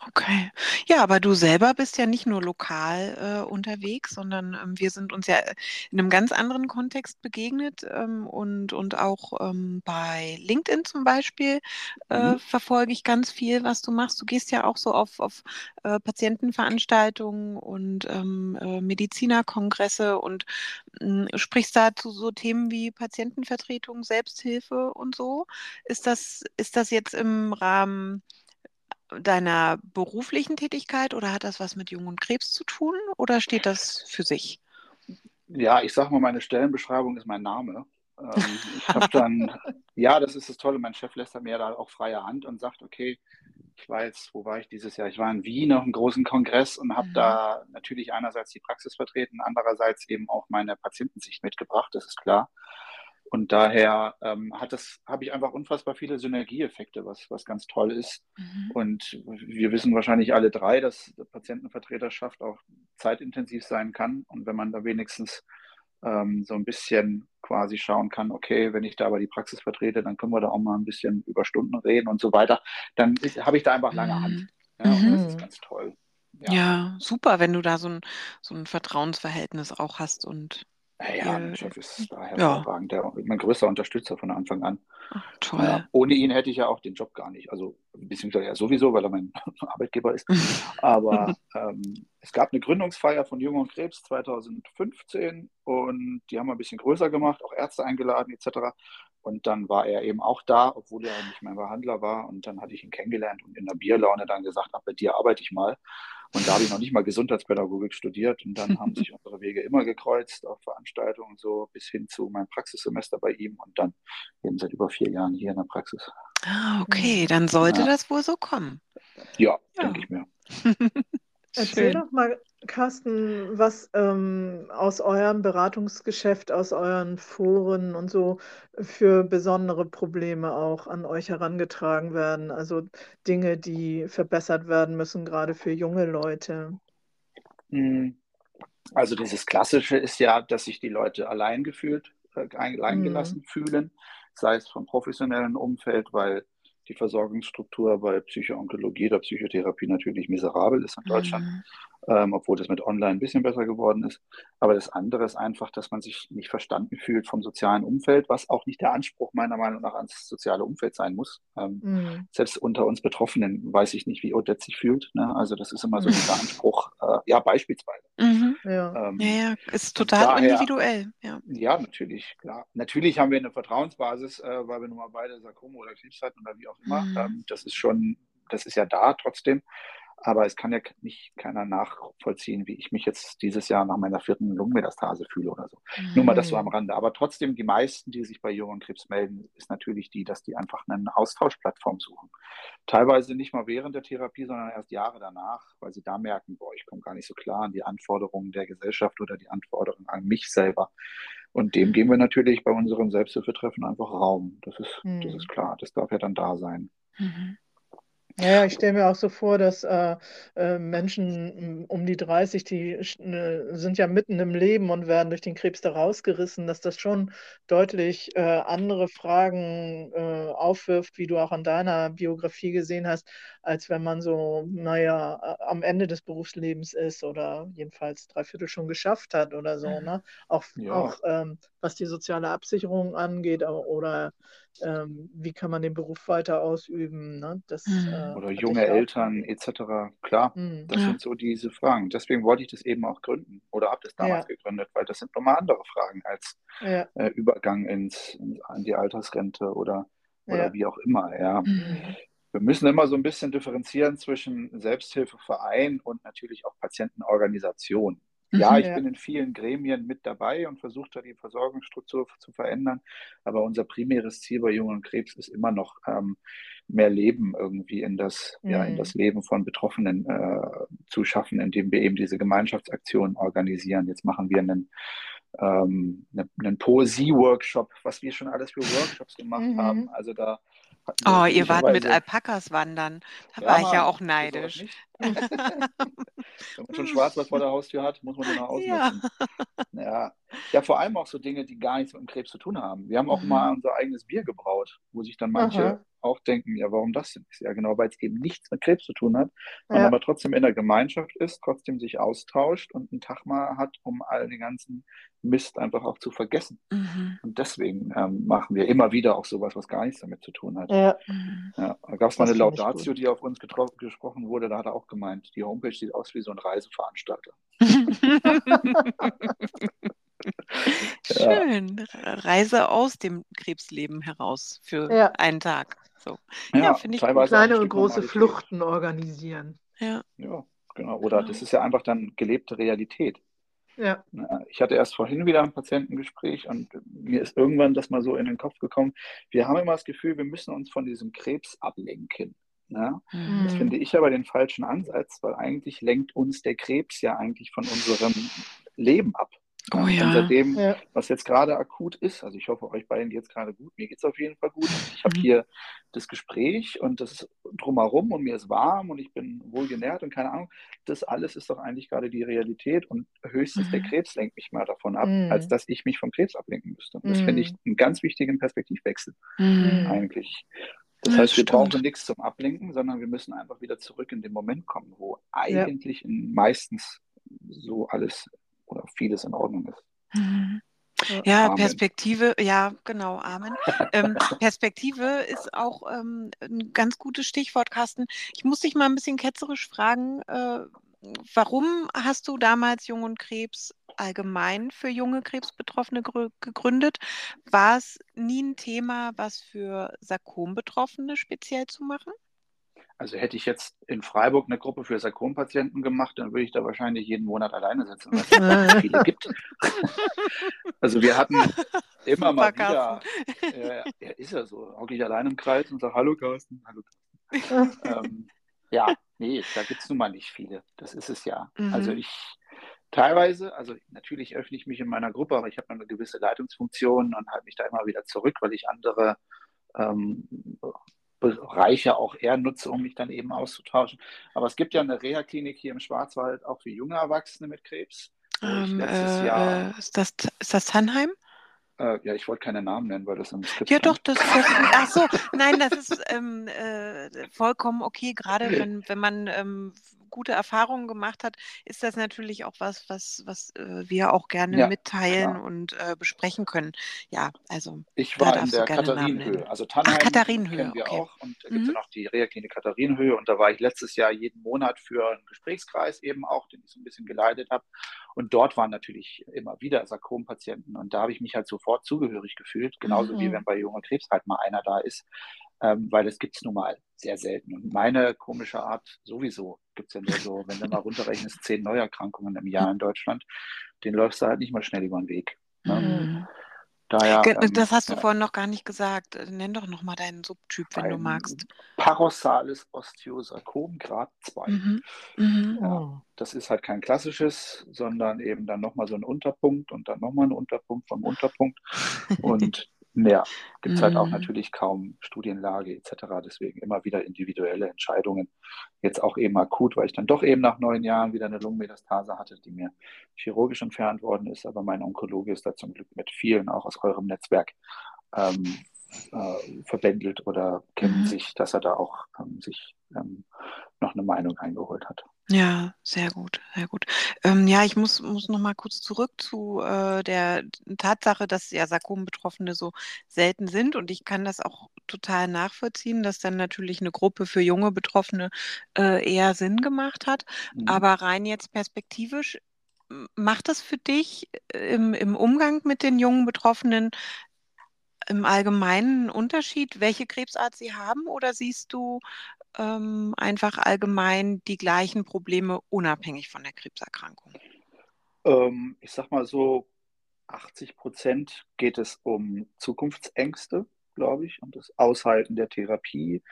A: Okay. Ja, aber du selber bist ja nicht nur lokal äh, unterwegs, sondern ähm, wir sind uns ja in einem ganz anderen Kontext begegnet ähm, und, und auch ähm, bei LinkedIn zum Beispiel äh, mhm. verfolge ich ganz viel, was du machst. Du gehst ja auch so auf, auf äh, Patientenveranstaltungen und ähm, äh, Medizinerkongresse und hm, sprichst da zu so Themen wie Patientenvertretung, Selbsthilfe und so. Ist das, ist das jetzt im Rahmen deiner beruflichen Tätigkeit oder hat das was mit Jung und Krebs zu tun oder steht das für sich?
C: Ja, ich sag mal, meine Stellenbeschreibung ist mein Name. Ähm, ich habe dann, ja, das ist das Tolle, mein Chef lässt mir da auch freie Hand und sagt, okay, ich war jetzt, wo war ich dieses Jahr? Ich war in Wien auf einem großen Kongress und habe mhm. da natürlich einerseits die Praxis vertreten, andererseits eben auch meine Patientensicht mitgebracht, das ist klar. Und daher ähm, hat das, habe ich einfach unfassbar viele Synergieeffekte, was, was ganz toll ist. Mhm. Und wir wissen wahrscheinlich alle drei, dass Patientenvertreterschaft auch zeitintensiv sein kann. Und wenn man da wenigstens ähm, so ein bisschen quasi schauen kann, okay, wenn ich da aber die Praxis vertrete, dann können wir da auch mal ein bisschen über Stunden reden und so weiter, dann habe ich da einfach lange Hand. Mhm. Ja, und das ist mhm. ganz toll.
A: Ja. ja. super, wenn du da so ein, so ein Vertrauensverhältnis auch hast und
C: ja, mein Chef ist da hervorragend. Ja. Der, mein größter Unterstützer von Anfang an.
A: Ach, toll. Äh,
C: ohne ihn hätte ich ja auch den Job gar nicht. Also, beziehungsweise ja sowieso, weil er mein Arbeitgeber ist. Aber ähm, es gab eine Gründungsfeier von Jung und Krebs 2015 und die haben wir ein bisschen größer gemacht, auch Ärzte eingeladen etc. Und dann war er eben auch da, obwohl er nicht mein Behandler war. Und dann hatte ich ihn kennengelernt und in der Bierlaune dann gesagt, ach, bei dir arbeite ich mal. Und da habe ich noch nicht mal Gesundheitspädagogik studiert. Und dann haben sich unsere Wege immer gekreuzt auf Veranstaltungen so bis hin zu meinem Praxissemester bei ihm und dann eben seit über vier Jahren hier in der Praxis.
A: Ah, okay, dann sollte ja. das wohl so kommen.
C: Ja, ja. denke ich mir.
B: Erzähl Schön. doch mal, Carsten, was ähm, aus eurem Beratungsgeschäft, aus euren Foren und so für besondere Probleme auch an euch herangetragen werden. Also Dinge, die verbessert werden müssen, gerade für junge Leute.
C: Hm. Also dieses Klassische ist ja, dass sich die Leute allein gefühlt, äh, allein gelassen mhm. fühlen, sei es vom professionellen Umfeld, weil die Versorgungsstruktur bei Psychoonkologie oder Psychotherapie natürlich miserabel ist in Deutschland, mhm. ähm, obwohl das mit Online ein bisschen besser geworden ist. Aber das andere ist einfach, dass man sich nicht verstanden fühlt vom sozialen Umfeld, was auch nicht der Anspruch meiner Meinung nach ans soziale Umfeld sein muss. Ähm, mhm. Selbst unter uns Betroffenen weiß ich nicht, wie Odette sich fühlt. Ne? Also das ist immer so dieser Anspruch, äh, ja, beispielsweise.
A: Mhm. Ja. Ähm, ja, ja, ist total daher, individuell. Ja.
C: ja, natürlich, klar. Natürlich haben wir eine Vertrauensbasis, äh, weil wir nun mal beide Sarkome oder Krebs hatten oder wie auch immer. Mhm. Ähm, das ist schon, das ist ja da trotzdem. Aber es kann ja nicht keiner nachvollziehen, wie ich mich jetzt dieses Jahr nach meiner vierten Lungenmetastase fühle oder so. Mhm. Nur mal das so am Rande. Aber trotzdem, die meisten, die sich bei Jungen Krebs melden, ist natürlich die, dass die einfach eine Austauschplattform suchen. Teilweise nicht mal während der Therapie, sondern erst Jahre danach, weil sie da merken, boah, ich komme gar nicht so klar an die Anforderungen der Gesellschaft oder die Anforderungen an mich selber. Und dem geben wir natürlich bei unserem Selbsthilfetreffen einfach Raum. Das ist, mhm. das ist klar. Das darf ja dann da sein. Mhm.
B: Ja, ich stelle mir auch so vor, dass äh, äh, Menschen um die 30, die äh, sind ja mitten im Leben und werden durch den Krebs da rausgerissen, dass das schon deutlich äh, andere Fragen äh, aufwirft, wie du auch an deiner Biografie gesehen hast, als wenn man so, naja, am Ende des Berufslebens ist oder jedenfalls drei Viertel schon geschafft hat oder so. Ne? Auch, ja. auch ähm, was die soziale Absicherung angeht oder ähm, wie kann man den Beruf weiter ausüben. Ne? Das,
C: mhm. äh, Oder junge Eltern etc. Klar, mhm. das ja. sind so diese Fragen. Deswegen wollte ich das eben auch gründen oder habe das damals ja. gegründet, weil das sind nochmal andere Fragen als ja. äh, Übergang ins, in, in, die Altersrente oder, oder wie auch immer. Ja. Mhm. Wir müssen immer so ein bisschen differenzieren zwischen Selbsthilfeverein und natürlich auch Patientenorganisation. Ja, mhm, ich ja. bin in vielen Gremien mit dabei und versuche da die Versorgungsstruktur zu verändern. Aber unser primäres Ziel bei Jungen und Krebs ist immer noch ähm, mehr Leben irgendwie in das, mhm. ja, in das mhm. Leben von Betroffenen äh, zu schaffen, indem wir eben diese Gemeinschaftsaktionen organisieren. Jetzt machen wir einen, ähm, einen Poesie-Workshop, was wir schon alles für Workshops gemacht mhm. haben. Also da
A: Oh, ihr wart mit Alpakas wandern. Da ja, war ich ja auch neidisch.
C: Wenn man schon Schwarzwald vor der Haustür hat, muss man den auch ausnutzen. Ja. ja. ja, vor allem auch so Dinge, die gar nichts mit dem Krebs zu tun haben. Wir haben auch mhm. mal unser eigenes Bier gebraut, wo sich dann manche Aha. Auch denken, ja, warum das denn? Ja, genau, weil es eben nichts mit Krebs zu tun hat, man ja. aber trotzdem in der Gemeinschaft ist, trotzdem sich austauscht und einen Tag mal hat, um all den ganzen Mist einfach auch zu vergessen. Mhm. Und deswegen ähm, machen wir immer wieder auch sowas, was gar nichts damit zu tun hat. Ja. Mhm. ja da gab es mal eine Laudatio, die auf uns gesprochen wurde, da hat er auch gemeint, die Homepage sieht aus wie so ein Reiseveranstalter.
A: Schön. Reise aus dem Krebsleben heraus für
B: Ja.
A: einen Tag. So.
C: Ja,
A: Ja, finde ich
B: Kleine und große
C: Normalität.
B: Fluchten organisieren.
A: Ja.
C: Ja, genau. Oder
A: Genau.
C: das ist ja einfach dann gelebte Realität.
B: Ja.
C: Ich hatte erst vorhin wieder ein Patientengespräch und mir ist irgendwann das mal so in den Kopf gekommen. Wir haben immer das Gefühl, wir müssen uns von diesem Krebs ablenken. Ne?
A: Mhm.
C: Das finde ich aber den falschen Ansatz, weil eigentlich lenkt uns der Krebs ja eigentlich von unserem Leben ab.
A: Oh
C: Und
A: ja.
C: seitdem,
B: Ja.
C: was jetzt gerade akut ist, also ich hoffe, euch beiden geht es gerade gut, mir geht es auf jeden Fall gut. Ich habe
A: Mhm.
C: hier das Gespräch und das ist drumherum und mir ist warm und ich bin wohlgenährt und keine Ahnung. Das alles ist doch eigentlich gerade die Realität und höchstens der
A: Mhm.
C: Krebs lenkt mich mal davon ab,
B: Mhm.
C: als dass ich mich vom Krebs ablenken müsste. Und das finde ich
B: Mhm.
C: einen ganz wichtigen Perspektivwechsel
A: Mhm.
C: eigentlich. Das
A: Ja,
C: heißt, wir
A: stimmt.
C: brauchen nichts zum Ablenken, sondern wir müssen einfach wieder zurück in den Moment kommen, wo eigentlich in meistens so alles oder vieles in Ordnung ist.
A: Mhm. Ja,
C: Amen.
A: Perspektive, ja, genau, Amen. Ähm, Perspektive ist auch ähm, ein ganz gutes Stichwort, Carsten. Ich muss dich mal ein bisschen ketzerisch fragen, äh, warum hast du damals Jung und Krebs allgemein für junge Krebsbetroffene grü- gegründet? War es nie ein Thema, was für Sarkom-Betroffene speziell zu machen?
C: Also hätte ich jetzt in Freiburg eine Gruppe für Sarkompatienten gemacht, dann würde ich da wahrscheinlich jeden Monat alleine sitzen, weil es so viele gibt. Also wir hatten immer
A: Super,
C: mal wieder,
A: Carsten.
C: ja, ist ja so, hocke ich allein im Kreis und sage, hallo Carsten, hallo Carsten. ähm, ja, nee, da gibt es nun mal nicht viele. Das ist es ja.
A: Mhm.
C: Also ich teilweise, also natürlich öffne ich mich in meiner Gruppe, aber ich habe eine gewisse Leitungsfunktion und halte mich da immer wieder zurück, weil ich andere ähm, Bereiche auch eher nutze, um mich dann eben auszutauschen. Aber es gibt ja eine Reha-Klinik hier im Schwarzwald auch für junge Erwachsene mit Krebs.
A: Ähm, äh,
C: Jahr,
A: äh, ist das, ist das Tannheim?
C: äh, ja, ich wollte keine Namen nennen, weil das im Skript
A: Ja, doch, das, das ach so, nein, das ist ähm, äh, vollkommen okay. Gerade wenn, wenn man ähm, gute Erfahrungen gemacht hat, ist das natürlich auch was, was, was äh, wir auch gerne
C: Ja,
A: mitteilen
C: klar.
A: und äh, besprechen können. Ja, also
C: Ich war in der Katharinenhöhe. Also Tannheim
A: Katharinenhöhe,
C: kennen wir
A: okay.
C: auch. Und da gibt es
A: Mhm.
C: ja noch die Reha-Klinik Katharinenhöhe. Und da war ich letztes Jahr jeden Monat für einen Gesprächskreis eben auch, den ich so ein bisschen geleitet habe. Und dort waren natürlich immer wieder Sarkompatienten. Und da habe ich mich halt sofort zugehörig gefühlt. Genauso wie
B: Mhm.
C: wenn bei junger Krebs halt mal einer da ist. Ähm, weil das gibt es nun mal sehr selten. Und meine komische Art sowieso gibt es ja nur so, wenn du mal runterrechnest, zehn Neuerkrankungen im Jahr in Deutschland, den läufst du halt nicht mal schnell über den Weg. Ne?
A: mhm.
C: Daher, ähm,
A: das hast du
C: ja.
A: vorhin noch gar nicht gesagt. Äh, Nenn doch nochmal deinen Subtyp, wenn du magst.
C: Parossales Osteosarkom Grad 2.
A: Mhm. Mhm.
C: Ja. Das ist halt kein klassisches, sondern eben dann nochmal so ein Unterpunkt und dann nochmal ein Unterpunkt vom Unterpunkt. Und mehr gibt es halt auch
A: Mhm.
C: natürlich kaum Studienlage etc. Deswegen immer wieder individuelle Entscheidungen. Jetzt auch eben akut, weil ich dann doch eben nach neun Jahren wieder eine Lungenmetastase hatte, die mir chirurgisch entfernt worden ist. Aber mein Onkologe ist da zum Glück mit vielen auch aus eurem Netzwerk ähm, äh, verbändelt oder kennen
A: Mhm.
C: sich, dass er da auch ähm, sich ähm, noch eine Meinung eingeholt hat.
A: Ja, sehr gut, sehr gut. Ähm, ja, ich muss, muss noch mal kurz zurück zu äh, der Tatsache, dass ja Sarkom-Betroffene so selten sind. Und ich kann das auch total nachvollziehen, dass dann natürlich eine Gruppe für junge Betroffene äh, eher Sinn gemacht hat.
C: Mhm.
A: Aber rein jetzt perspektivisch, macht das für dich äh, im, im Umgang mit den jungen Betroffenen im Allgemeinen einen Unterschied, welche Krebsart sie haben? Oder siehst du ähm, einfach allgemein die gleichen Probleme unabhängig von der Krebserkrankung?
C: Ähm, ich sag mal so, 80 Prozent geht es um Zukunftsängste, glaube ich, und das Aushalten der Therapie.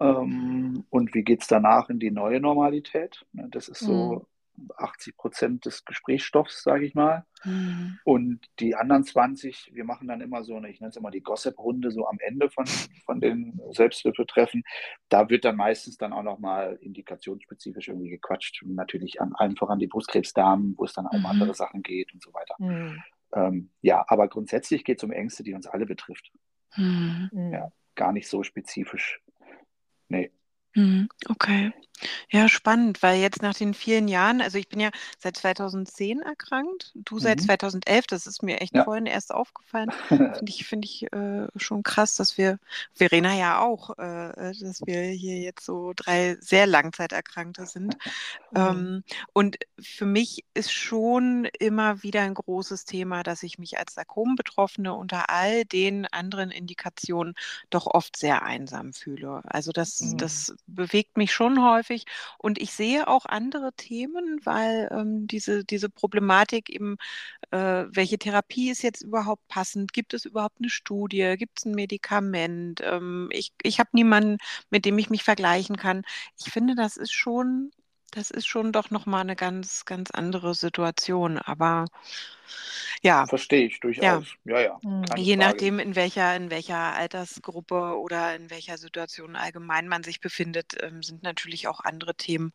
C: Ähm, und wie geht es danach in die neue Normalität? Ne, Das ist so 80 Prozent des Gesprächsstoffs, sage ich mal.
A: Mhm.
C: Und die anderen 20, wir machen dann immer so eine, ich nenne es immer die Gossip-Runde, so am Ende von, von den Selbsthilfetreffen. Da wird dann meistens dann auch nochmal indikationsspezifisch irgendwie gequatscht. Und natürlich an allen voran die Brustkrebsdamen, wo es dann auch um
A: Mhm.
C: andere Sachen geht und so weiter.
B: Mhm.
C: Ähm, ja, aber grundsätzlich geht es um Ängste, die uns alle betrifft.
A: Mhm.
C: Ja. Gar nicht so spezifisch. Nee.
A: Mhm, okay. Ja, spannend, weil jetzt nach den vielen Jahren, also ich bin ja seit 2010 erkrankt, du seit
C: Mhm.
A: 2011, das ist mir echt
C: Ja.
A: vorhin erst aufgefallen. Finde ich, finde ich äh, schon krass, dass wir, Verena ja auch, äh, äh, dass wir hier jetzt so drei sehr Langzeiterkrankte sind.
B: Mhm.
A: Ähm, und für mich ist schon immer wieder ein großes Thema, dass ich mich als Sarkom-Betroffene unter all den anderen Indikationen doch oft sehr einsam fühle. Also das,
B: Mhm.
A: das bewegt mich schon häufig. Und ich sehe auch andere Themen, weil ähm, diese, diese Problematik eben, äh, welche Therapie ist jetzt überhaupt passend? Gibt es überhaupt eine Studie? Gibt es ein Medikament? Ähm, ich ich habe niemanden, mit dem ich mich vergleichen kann. Ich finde, das ist schon, das ist schon doch nochmal eine ganz, ganz andere Situation. Aber ja,
C: Verstehe ich
A: ja.
C: durchaus. Ja, ja,
B: Mhm.
C: keine
A: Je
C: Frage.
A: nachdem, in welcher, in welcher Altersgruppe oder in welcher Situation allgemein man sich befindet, ähm, sind natürlich auch andere Themen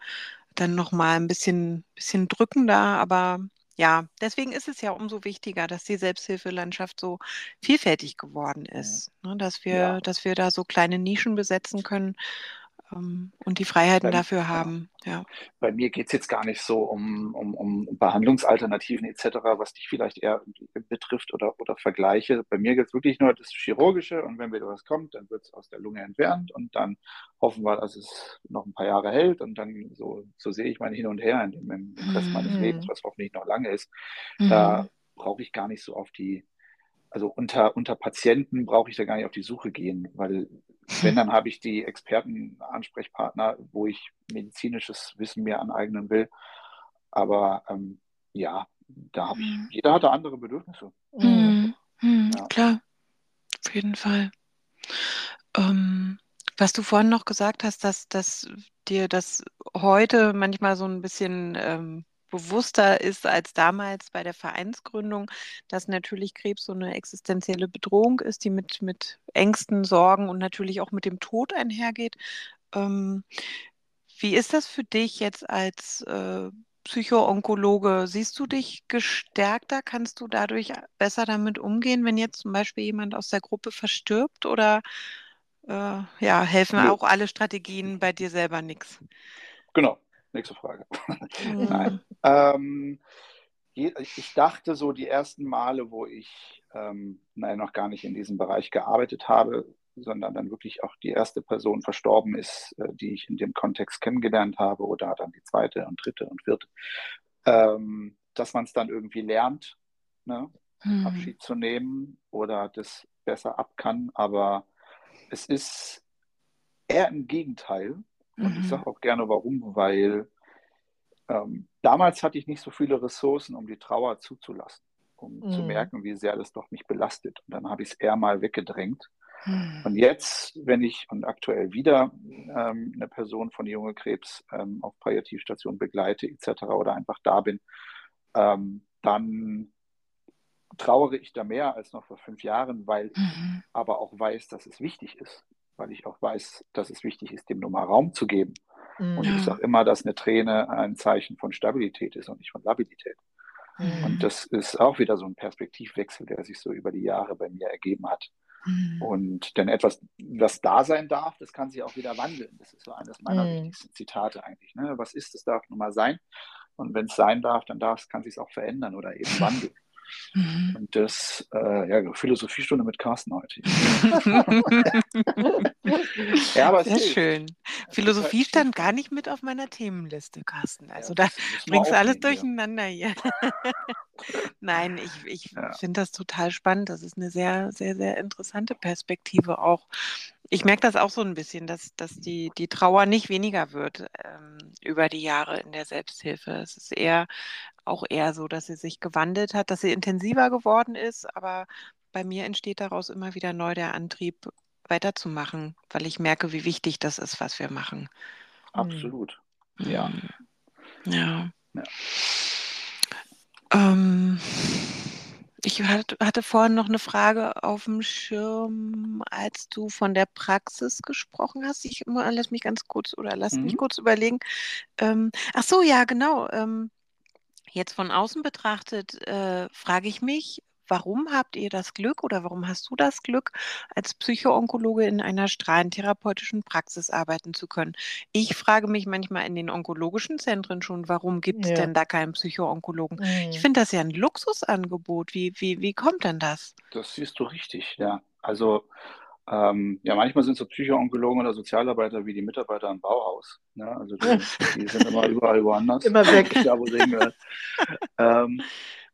A: dann nochmal ein bisschen, bisschen drückender. Aber ja, deswegen ist es ja umso wichtiger, dass die Selbsthilfelandschaft so vielfältig geworden
C: Mhm.
A: ist, ne? Dass
C: Ja,
A: wir, dass wir da so kleine Nischen besetzen können ähm, und die Freiheiten
C: bei,
A: dafür haben. Ja.
C: Bei mir geht es jetzt gar nicht so um, um, um Behandlungsalternativen etc., was dich vielleicht eher betrifft oder, oder Vergleiche. Bei mir geht es wirklich nur das Chirurgische und wenn wieder was kommt, dann wird es aus der Lunge entfernt und dann hoffen wir, dass es noch ein paar Jahre hält und dann so, so sehe ich mein Hin und Her in dem, im Rest meines Lebens,
B: Mhm.
C: was hoffentlich noch lange ist. Da
A: Mhm.
C: brauche ich gar nicht so auf die, also unter, unter Patienten brauche ich da gar nicht auf die Suche gehen, weil wenn, dann habe ich die Experten, Ansprechpartner, wo ich medizinisches Wissen mir aneignen will. Aber ähm, ja, da habe ich,
A: Mhm.
C: jeder hat da andere Bedürfnisse.
B: Mhm.
A: Mhm. Mhm.
C: Ja.
A: Klar, auf jeden Fall. Ähm, was du vorhin noch gesagt hast, dass, dass dir das heute manchmal so ein bisschen ähm, bewusster ist als damals bei der Vereinsgründung, dass natürlich Krebs so eine existenzielle Bedrohung ist, die mit, mit Ängsten, Sorgen und natürlich auch mit dem Tod einhergeht. Ähm, wie ist das für dich jetzt als äh, Psychoonkologe? Siehst du dich gestärkter? Kannst du dadurch besser damit umgehen, wenn jetzt zum Beispiel jemand aus der Gruppe verstirbt? Oder äh, ja, helfen auch alle Strategien bei dir selber nichts?
C: genau. Nächste Frage. Nein. Ähm, ich dachte so die ersten Male, wo ich ähm, nein, noch gar nicht in diesem Bereich gearbeitet habe, sondern dann wirklich auch die erste Person verstorben ist, äh, die ich in dem Kontext kennengelernt habe oder dann die zweite und dritte und vierte, ähm, dass man es dann irgendwie lernt, ne,
A: Mhm.
C: Abschied zu nehmen oder das besser ab kann. Aber es ist eher im Gegenteil. Und ich
A: Mhm.
C: sage auch gerne warum, weil ähm, damals hatte ich nicht so viele Ressourcen, um die Trauer zuzulassen, um zu
B: Mhm.
C: merken, wie sehr das doch mich belastet. Und dann habe ich es eher mal weggedrängt.
A: Mhm.
C: Und jetzt, wenn ich und aktuell wieder ähm, eine Person von Junge Krebs ähm, auf Palliativstation begleite etc. oder einfach da bin, ähm, dann trauere ich da mehr als noch vor fünf Jahren, weil ich
A: Mhm.
C: aber auch weiß, dass es wichtig ist, weil ich auch weiß, dass es wichtig ist, dem nochmal Raum zu geben. Und ich sage immer, dass eine Träne ein Zeichen von Stabilität ist und nicht von Labilität.
B: Mhm.
C: Und das ist auch wieder so ein Perspektivwechsel, der sich so über die Jahre bei mir ergeben hat.
A: Mhm.
C: Und denn etwas, das da sein darf, das kann sich auch wieder wandeln. Das ist so eines meiner
B: Mhm.
C: wichtigsten Zitate eigentlich. Ne? Was ist, das darf nun mal sein. Und wenn es sein darf, dann darf, kann sich auch verändern oder eben wandeln.
A: Mhm.
C: Und das, äh, ja, Philosophiestunde mit Carsten heute. ja, aber
A: Sehr schön. Philosophie stand gar nicht mit auf meiner Themenliste, Carsten. Also
C: Ja,
A: da bringst du alles durcheinander hier. Nein, ich, ich
C: Ja.
A: finde das total spannend. Das ist eine sehr, sehr, sehr interessante Perspektive auch. Ich merke das auch so ein bisschen, dass, dass die, die Trauer nicht weniger wird ähm, über die Jahre in der Selbsthilfe. Es ist eher auch eher so, dass sie sich gewandelt hat, dass sie intensiver geworden ist, aber bei mir entsteht daraus immer wieder neu der Antrieb, weiterzumachen, weil ich merke, wie wichtig das ist, was wir machen.
B: Mhm.
C: Absolut. Ja.
A: Mm, Ja.
C: Ja.
A: Ähm, ich hat- hatte vorhin noch eine Frage auf dem Schirm, als du von der Praxis gesprochen hast. Ich lass mich ganz kurz oder lass mich
C: Mhm.
A: kurz überlegen. Ähm, ach so, ja, genau. Ähm, jetzt von außen betrachtet, äh, frage ich mich, warum habt ihr das Glück oder warum hast du das Glück, als Psychoonkologe in einer strahlentherapeutischen Praxis arbeiten zu können? Ich frage mich manchmal in den onkologischen Zentren schon, warum gibt es
B: Ja.
A: denn da keinen Psychoonkologen? Ich
B: Mhm.
A: finde das ja ein Luxusangebot. Wie, wie, wie kommt denn das?
C: Das siehst du richtig, ja. Also ähm, ja, manchmal sind so Psychoonkologen oder Sozialarbeiter wie die Mitarbeiter im Bauhaus. Ne? Also die, die sind immer überall woanders.
B: Immer weg.
C: Da, wo sie ähm,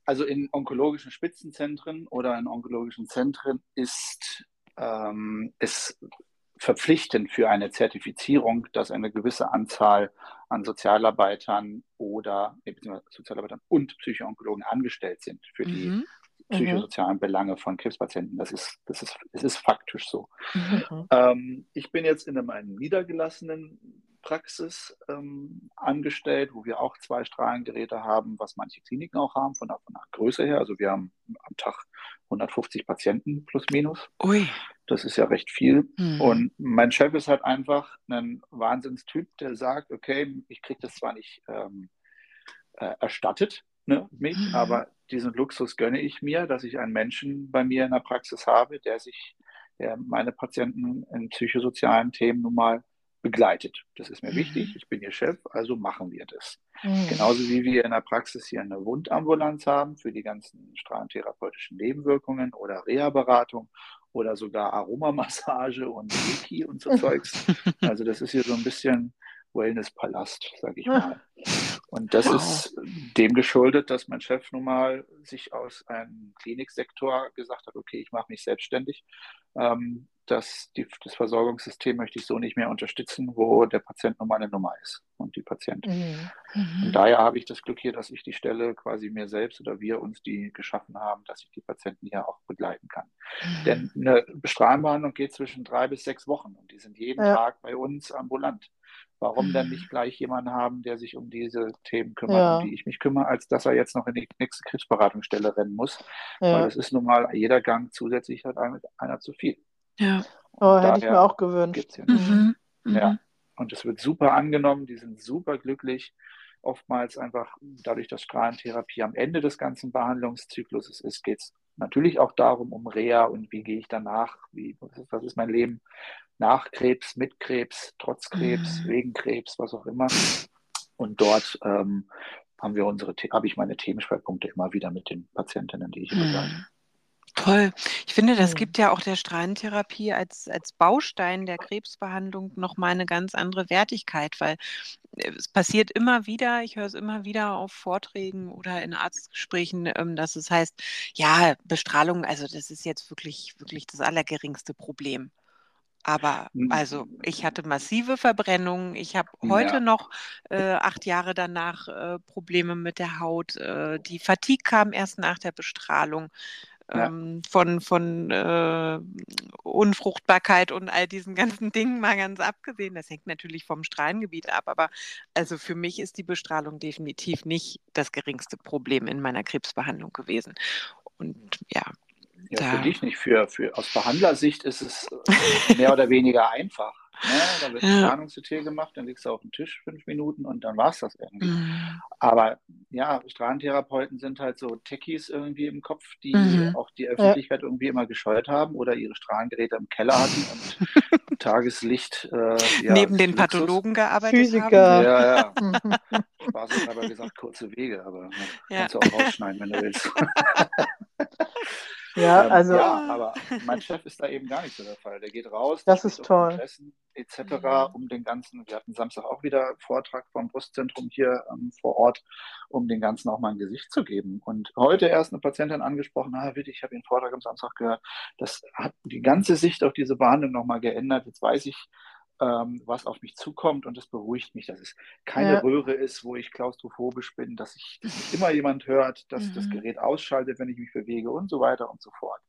C: also in onkologischen Spitzenzentren oder in onkologischen Zentren ist ähm, es verpflichtend für eine Zertifizierung, dass eine gewisse Anzahl an Sozialarbeitern oder nee, Sozialarbeitern und Psychoonkologen angestellt sind für die
A: Mhm.
C: psychosozialen Belange von Krebspatienten. Das ist, das ist, es ist faktisch so.
A: Mhm.
B: Mhm.
C: Ähm, ich bin jetzt in einer niedergelassenen Praxis ähm, angestellt, wo wir auch zwei Strahlengeräte haben, was manche Kliniken auch haben, von der, von der Größe her. Also wir haben am Tag 150 Patienten plus minus.
A: Ui.
C: Das ist ja recht viel.
A: Mhm.
C: Und mein Chef ist halt einfach ein Wahnsinnstyp, der sagt, okay, ich kriege das zwar nicht ähm, äh, erstattet, ne, mich,
A: Mhm.
C: aber diesen Luxus gönne ich mir, dass ich einen Menschen bei mir in der Praxis habe, der sich, der meine Patienten in psychosozialen Themen nun mal begleitet. Das ist mir
A: Mhm.
C: wichtig, ich bin ihr Chef, also machen wir das.
B: Mhm.
C: Genauso wie wir in der Praxis hier eine Wundambulanz haben für die ganzen strahlentherapeutischen Nebenwirkungen oder Reha-Beratung oder sogar Aromamassage und Reiki und so Zeugs. Also das ist hier so ein bisschen Wellness-Palast, sage ich mal. Und das
A: Wow.
C: ist dem geschuldet, dass mein Chef nun mal sich aus einem Kliniksektor gesagt hat, okay, ich mache mich selbstständig. Ähm, das, die, das Versorgungssystem möchte ich so nicht mehr unterstützen, wo der Patient nun mal eine Nummer ist und die Patientin.
B: Mhm.
A: Mhm.
C: Und daher habe ich das Glück hier, dass ich die Stelle quasi mir selbst oder wir uns die geschaffen haben, dass ich die Patienten hier auch begleiten kann.
A: Mhm.
C: Denn eine Strahlenbehandlung geht zwischen drei bis sechs Wochen und die sind jeden
B: Ja.
C: Tag bei uns ambulant. Warum denn
A: Mhm.
C: nicht gleich jemanden haben, der sich um diese Themen kümmert,
B: Ja.
C: um die ich mich kümmere, als dass er jetzt noch in die nächste Krebsberatungsstelle rennen muss? Weil
B: Ja.
C: das ist nun mal jeder Gang zusätzlich halt einer, einer zu viel.
A: Ja.
B: Oh, hätte ich mir auch gewünscht.
C: Nicht.
A: Mhm. Mhm.
C: Ja. Und es wird super angenommen, die sind super glücklich. Oftmals einfach dadurch, dass Strahlentherapie am Ende des ganzen Behandlungszykluses ist, geht es natürlich auch darum, um Reha und wie gehe ich danach, wie, was ist, mein Leben nach Krebs, mit Krebs, trotz Krebs,
A: Mhm.
C: wegen Krebs, was auch immer. Und dort ähm, haben wir unsere, habe ich meine Themenschwerpunkte immer wieder mit den Patientinnen, die ich hier begleite.
A: Toll. Ich finde, das gibt ja auch der Strahlentherapie als, als Baustein der Krebsbehandlung nochmal eine ganz andere Wertigkeit, weil äh, es passiert immer wieder, ich höre es immer wieder auf Vorträgen oder in Arztgesprächen, ähm, dass es heißt, ja, Bestrahlung, also das ist jetzt wirklich, wirklich das allergeringste Problem. Aber
C: Mhm.
A: also ich hatte massive Verbrennungen. Ich habe heute
C: Ja.
A: noch äh, acht Jahre danach äh, Probleme mit der Haut. Äh, die Fatigue kam erst nach der Bestrahlung
C: Ja.
A: ähm, von, von äh, Unfruchtbarkeit und all diesen ganzen Dingen mal ganz abgesehen. Das hängt natürlich vom Strahlengebiet ab, aber also für mich ist die Bestrahlung definitiv nicht das geringste Problem in meiner Krebsbehandlung gewesen. Und ja,
C: Ja, für dich nicht. Für, für, aus Behandlersicht ist es äh, mehr oder weniger einfach. Ne? Da wird
A: Ja.
C: Strahlungs-CT gemacht, dann legst du auf den Tisch fünf Minuten und dann war es das irgendwie.
A: mm,
C: Aber ja, Strahlentherapeuten sind halt so Techies irgendwie im Kopf, die
A: Mhm.
C: auch die Öffentlichkeit irgendwie immer gescheut haben oder ihre Strahlengeräte im Keller hatten und Tageslicht äh, ja,
A: neben den
C: Luxus.
A: Pathologen gearbeitet
B: Physiker.
A: haben.
C: Ja, ja.
B: Mhm.
C: Spaßeshalber gesagt, kurze Wege, aber ne,
A: Ja.
C: kannst du auch rausschneiden, wenn du willst.
B: Ja,
C: Ähm,
B: also
C: ja, aber mein Chef ist da eben gar nicht so der Fall. Der geht raus,
B: Das
C: der
B: ist toll.
C: Kongressen etc.
A: Mhm.
C: um den ganzen, wir hatten Samstag auch wieder Vortrag vom Brustzentrum hier ähm, vor Ort, um den ganzen auch mal ein Gesicht zu geben. Und heute erst eine Patientin angesprochen, ah, bitte, ich habe den Vortrag am Samstag gehört. Das hat die ganze Sicht auf diese Behandlung nochmal geändert. Jetzt weiß ich, was auf mich zukommt und das beruhigt mich, dass es keine
B: Ja.
C: Röhre ist, wo ich klaustrophobisch bin, dass ich dass mich immer jemand hört, dass das
A: Mhm.
C: Gerät ausschaltet, wenn ich mich bewege und so weiter und so fort.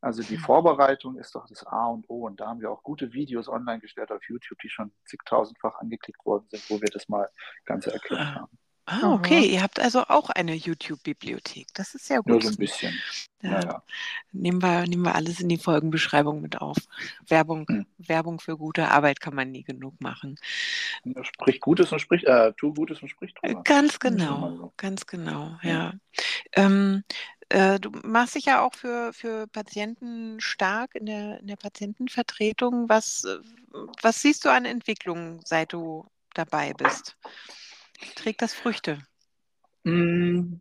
C: Also die
A: Mhm.
C: Vorbereitung ist doch das A und O und da haben wir auch gute Videos online gestellt auf YouTube, die schon zigtausendfach angeklickt worden sind, wo wir das mal ganz erklärt
A: Ah.
C: haben.
A: Ah, okay. Ihr habt also auch eine YouTube-Bibliothek. Das ist ja
C: Nur
A: gut.
C: so ein bisschen.
A: Ja. Nehmen wir, nehmen wir alles in die Folgenbeschreibung mit auf. Werbung,
C: Hm.
A: Werbung für gute Arbeit kann man nie genug machen.
C: Sprich Gutes und sprich, äh, tu Gutes und sprich
A: Äh,
C: drüber.
A: Ganz genau,
C: so.
A: ganz genau,
C: Ja.
A: ja. Ähm, Äh, du machst dich ja auch für, für Patienten stark in der, in der Patientenvertretung. Was, was siehst du an Entwicklungen, seit du dabei bist? Trägt das Früchte?
C: Mm,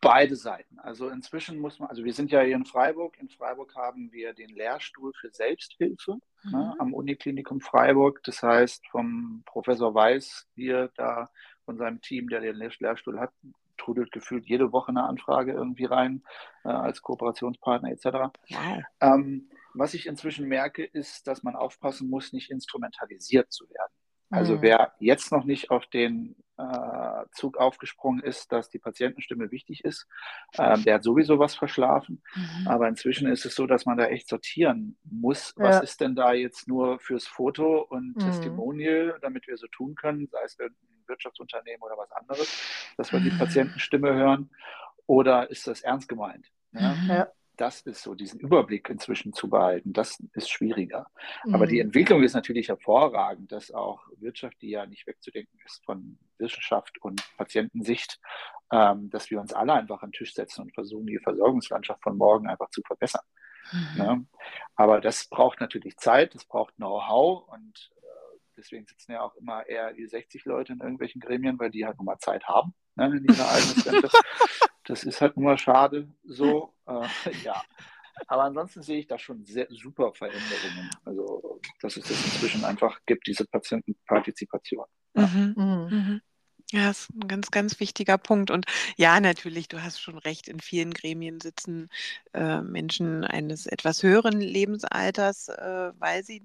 C: beide Seiten. Also inzwischen muss man, also wir sind ja hier in Freiburg. In Freiburg haben wir den Lehrstuhl für Selbsthilfe ne, mhm. ne, am Uniklinikum Freiburg. Das heißt, vom Professor Weiß hier da von seinem Team, der den Lehrstuhl hat, trudelt gefühlt jede Woche eine Anfrage irgendwie rein äh, als Kooperationspartner etc. Wow. Ähm, was ich inzwischen merke, ist, dass man aufpassen muss, nicht instrumentalisiert zu werden. Also mhm. wer jetzt noch nicht auf den äh, Zug aufgesprungen ist, dass die Patientenstimme wichtig ist, äh, der hat sowieso was verschlafen. Mhm. Aber inzwischen ist es so, dass man da echt sortieren muss, was ist denn da jetzt nur fürs Foto und mhm. Testimonial, damit wir so tun können, sei es irgendein Wirtschaftsunternehmen oder was anderes, dass wir die mhm. Patientenstimme hören, oder ist das ernst gemeint? Ja? Mhm. ja das ist so, diesen Überblick inzwischen zu behalten, das ist schwieriger. Mhm. Aber die mhm. Entwicklung ist natürlich hervorragend, dass auch Wirtschaft, die ja nicht wegzudenken ist von Wissenschaft und Patientensicht, ähm, dass wir uns alle einfach an den Tisch setzen und versuchen, die Versorgungslandschaft von morgen einfach zu verbessern. Mhm. Ne? Aber das braucht natürlich Zeit, das braucht Know-how und äh, deswegen sitzen ja auch immer eher die 60 Leute in irgendwelchen Gremien, weil die halt nur mal Zeit haben ne, in dieser Altersrente. Das ist halt nur schade so. Äh, ja. Aber ansonsten sehe ich da schon sehr super Veränderungen. Also, dass es das inzwischen einfach gibt, diese Patientenpartizipation. Ja. Mhm.
A: Mhm. mhm. Ja, ist ein ganz, ganz wichtiger Punkt. Und ja, natürlich, du hast schon recht, in vielen Gremien sitzen äh, Menschen eines etwas höheren Lebensalters, äh, weil sie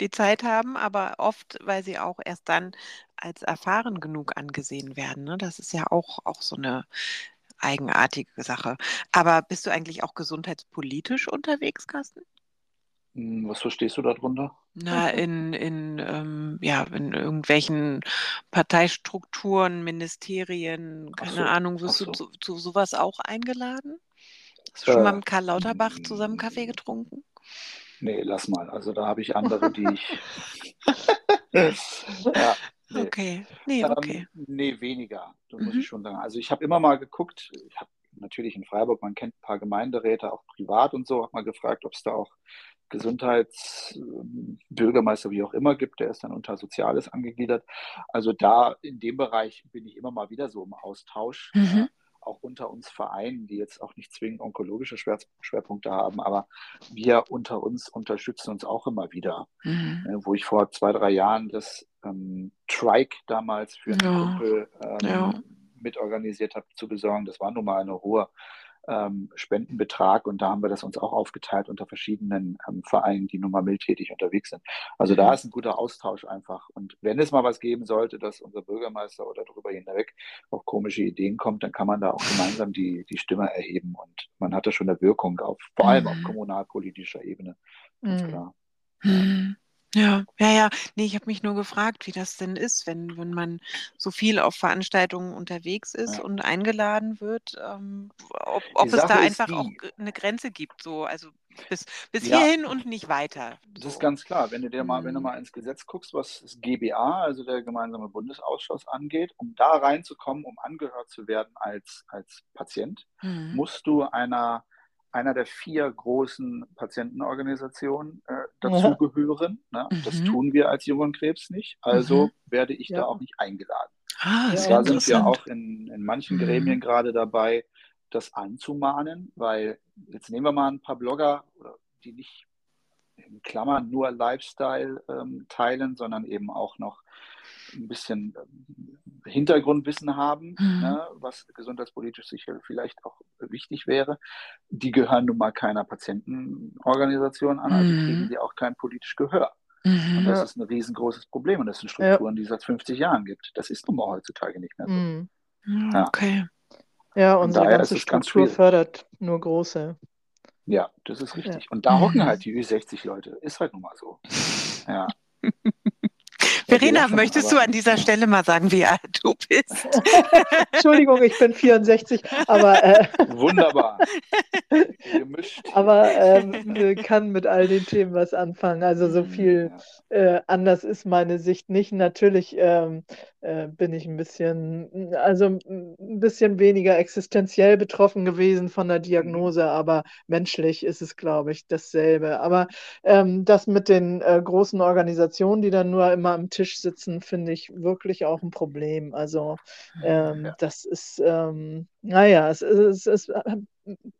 A: die Zeit haben, aber oft, weil sie auch erst dann als erfahren genug angesehen werden. Ne? Das ist ja auch, auch so eine eigenartige Sache. Aber bist du eigentlich auch gesundheitspolitisch unterwegs, Carsten?
C: Hm, was verstehst du darunter?
A: Na, in, in, ähm, ja, in irgendwelchen Parteistrukturen, Ministerien, keine so, Ahnung, wirst so. du zu, zu, sowas auch eingeladen? Hast du schon mal äh, mit Karl Lauterbach zusammen Kaffee getrunken?
C: Nee, lass mal. Also da habe ich andere, die ich. ja, Nee.
A: Okay, nee, ähm, okay.
C: Ähm, nee, weniger, mhm. muss ich schon sagen. Also ich habe immer mal geguckt, ich habe natürlich in Freiburg, man kennt ein paar Gemeinderäte, auch privat und so, habe mal gefragt, ob es da auch Gesundheitsbürgermeister, wie auch immer gibt, der ist dann unter Soziales angegliedert. Also da in dem Bereich bin ich immer mal wieder so im Austausch. Mhm auch unter uns Vereinen, die jetzt auch nicht zwingend onkologische Schwer Schwerpunkte haben, aber wir unter uns unterstützen uns auch immer wieder. Mhm. Äh, wo ich vor zwei, drei Jahren das ähm, Trike damals für einen ja. Kumpel ähm, ja. mitorganisiert habe, zu besorgen, das war nun mal eine hohe ähm, Spendenbetrag und da haben wir das uns auch aufgeteilt unter verschiedenen ähm, Vereinen, die nun mal mildtätig unterwegs sind. Also da mhm. ist ein guter Austausch einfach. Und wenn es mal was geben sollte, dass unser Bürgermeister oder darüber hinweg auf komische Ideen kommt, dann kann man da auch gemeinsam die, die Stimme erheben und man hat da schon eine Wirkung auf, vor allem mhm. auf kommunalpolitischer Ebene. Ganz mhm. klar.
A: Mhm. Ja, ja, ja. Ne, ich habe mich nur gefragt, wie das denn ist, wenn wenn man so viel auf Veranstaltungen unterwegs ist Ja. und eingeladen wird, ähm, ob ob es da einfach auch eine Grenze gibt, so, also bis bis Ja, hierhin und nicht weiter,
C: das ist ganz klar. Wenn du dir mal wenn du mhm. mal ins Gesetz guckst, was das GBA, also der gemeinsame Bundesausschuss angeht, um da reinzukommen, um angehört zu werden als als Patient, Mhm. musst du einer einer der vier großen Patientenorganisationen äh, dazugehören. Ne? Mhm. Das tun wir als Jungenkrebs nicht. Also mhm. werde ich ja. da auch nicht eingeladen. Ah, da sind wir auch in, in manchen mhm. Gremien gerade dabei, das anzumahnen, weil jetzt nehmen wir mal ein paar Blogger, die nicht in Klammern nur Lifestyle ähm, teilen, sondern eben auch noch ein bisschen ähm, Hintergrundwissen haben, mhm. ne, was gesundheitspolitisch sicher vielleicht auch wichtig wäre. Die gehören nun mal keiner Patientenorganisation an, also mhm. kriegen die auch kein politisch Gehör. Mhm. Und das ist ein riesengroßes Problem und das sind Strukturen, ja. die es seit 50 Jahren gibt. Das ist nun mal heutzutage nicht mehr so. Mhm.
A: Ja. Okay.
B: Ja, unsere ganze Struktur fördert nur große.
C: Ja, das ist richtig. Ja. Und da hocken halt die Ü60 Leute. Ist halt nun mal so. Ja.
A: Verena, möchtest du an dieser Stelle mal sagen, wie alt du bist?
B: Entschuldigung, ich bin 64, aber äh,
C: wunderbar. Gemischt.
B: Aber ähm, kann mit all den Themen was anfangen. Also so viel äh, anders ist meine Sicht nicht. Natürlich ähm, äh, bin ich ein bisschen, also ein bisschen weniger existenziell betroffen gewesen von der Diagnose, aber menschlich ist es, glaube ich, dasselbe. Aber ähm, das mit den äh, großen Organisationen, die dann nur immer am Tisch sitzen, finde ich wirklich auch ein Problem. Also ähm, ja. das ist, ähm, naja, es, es, es,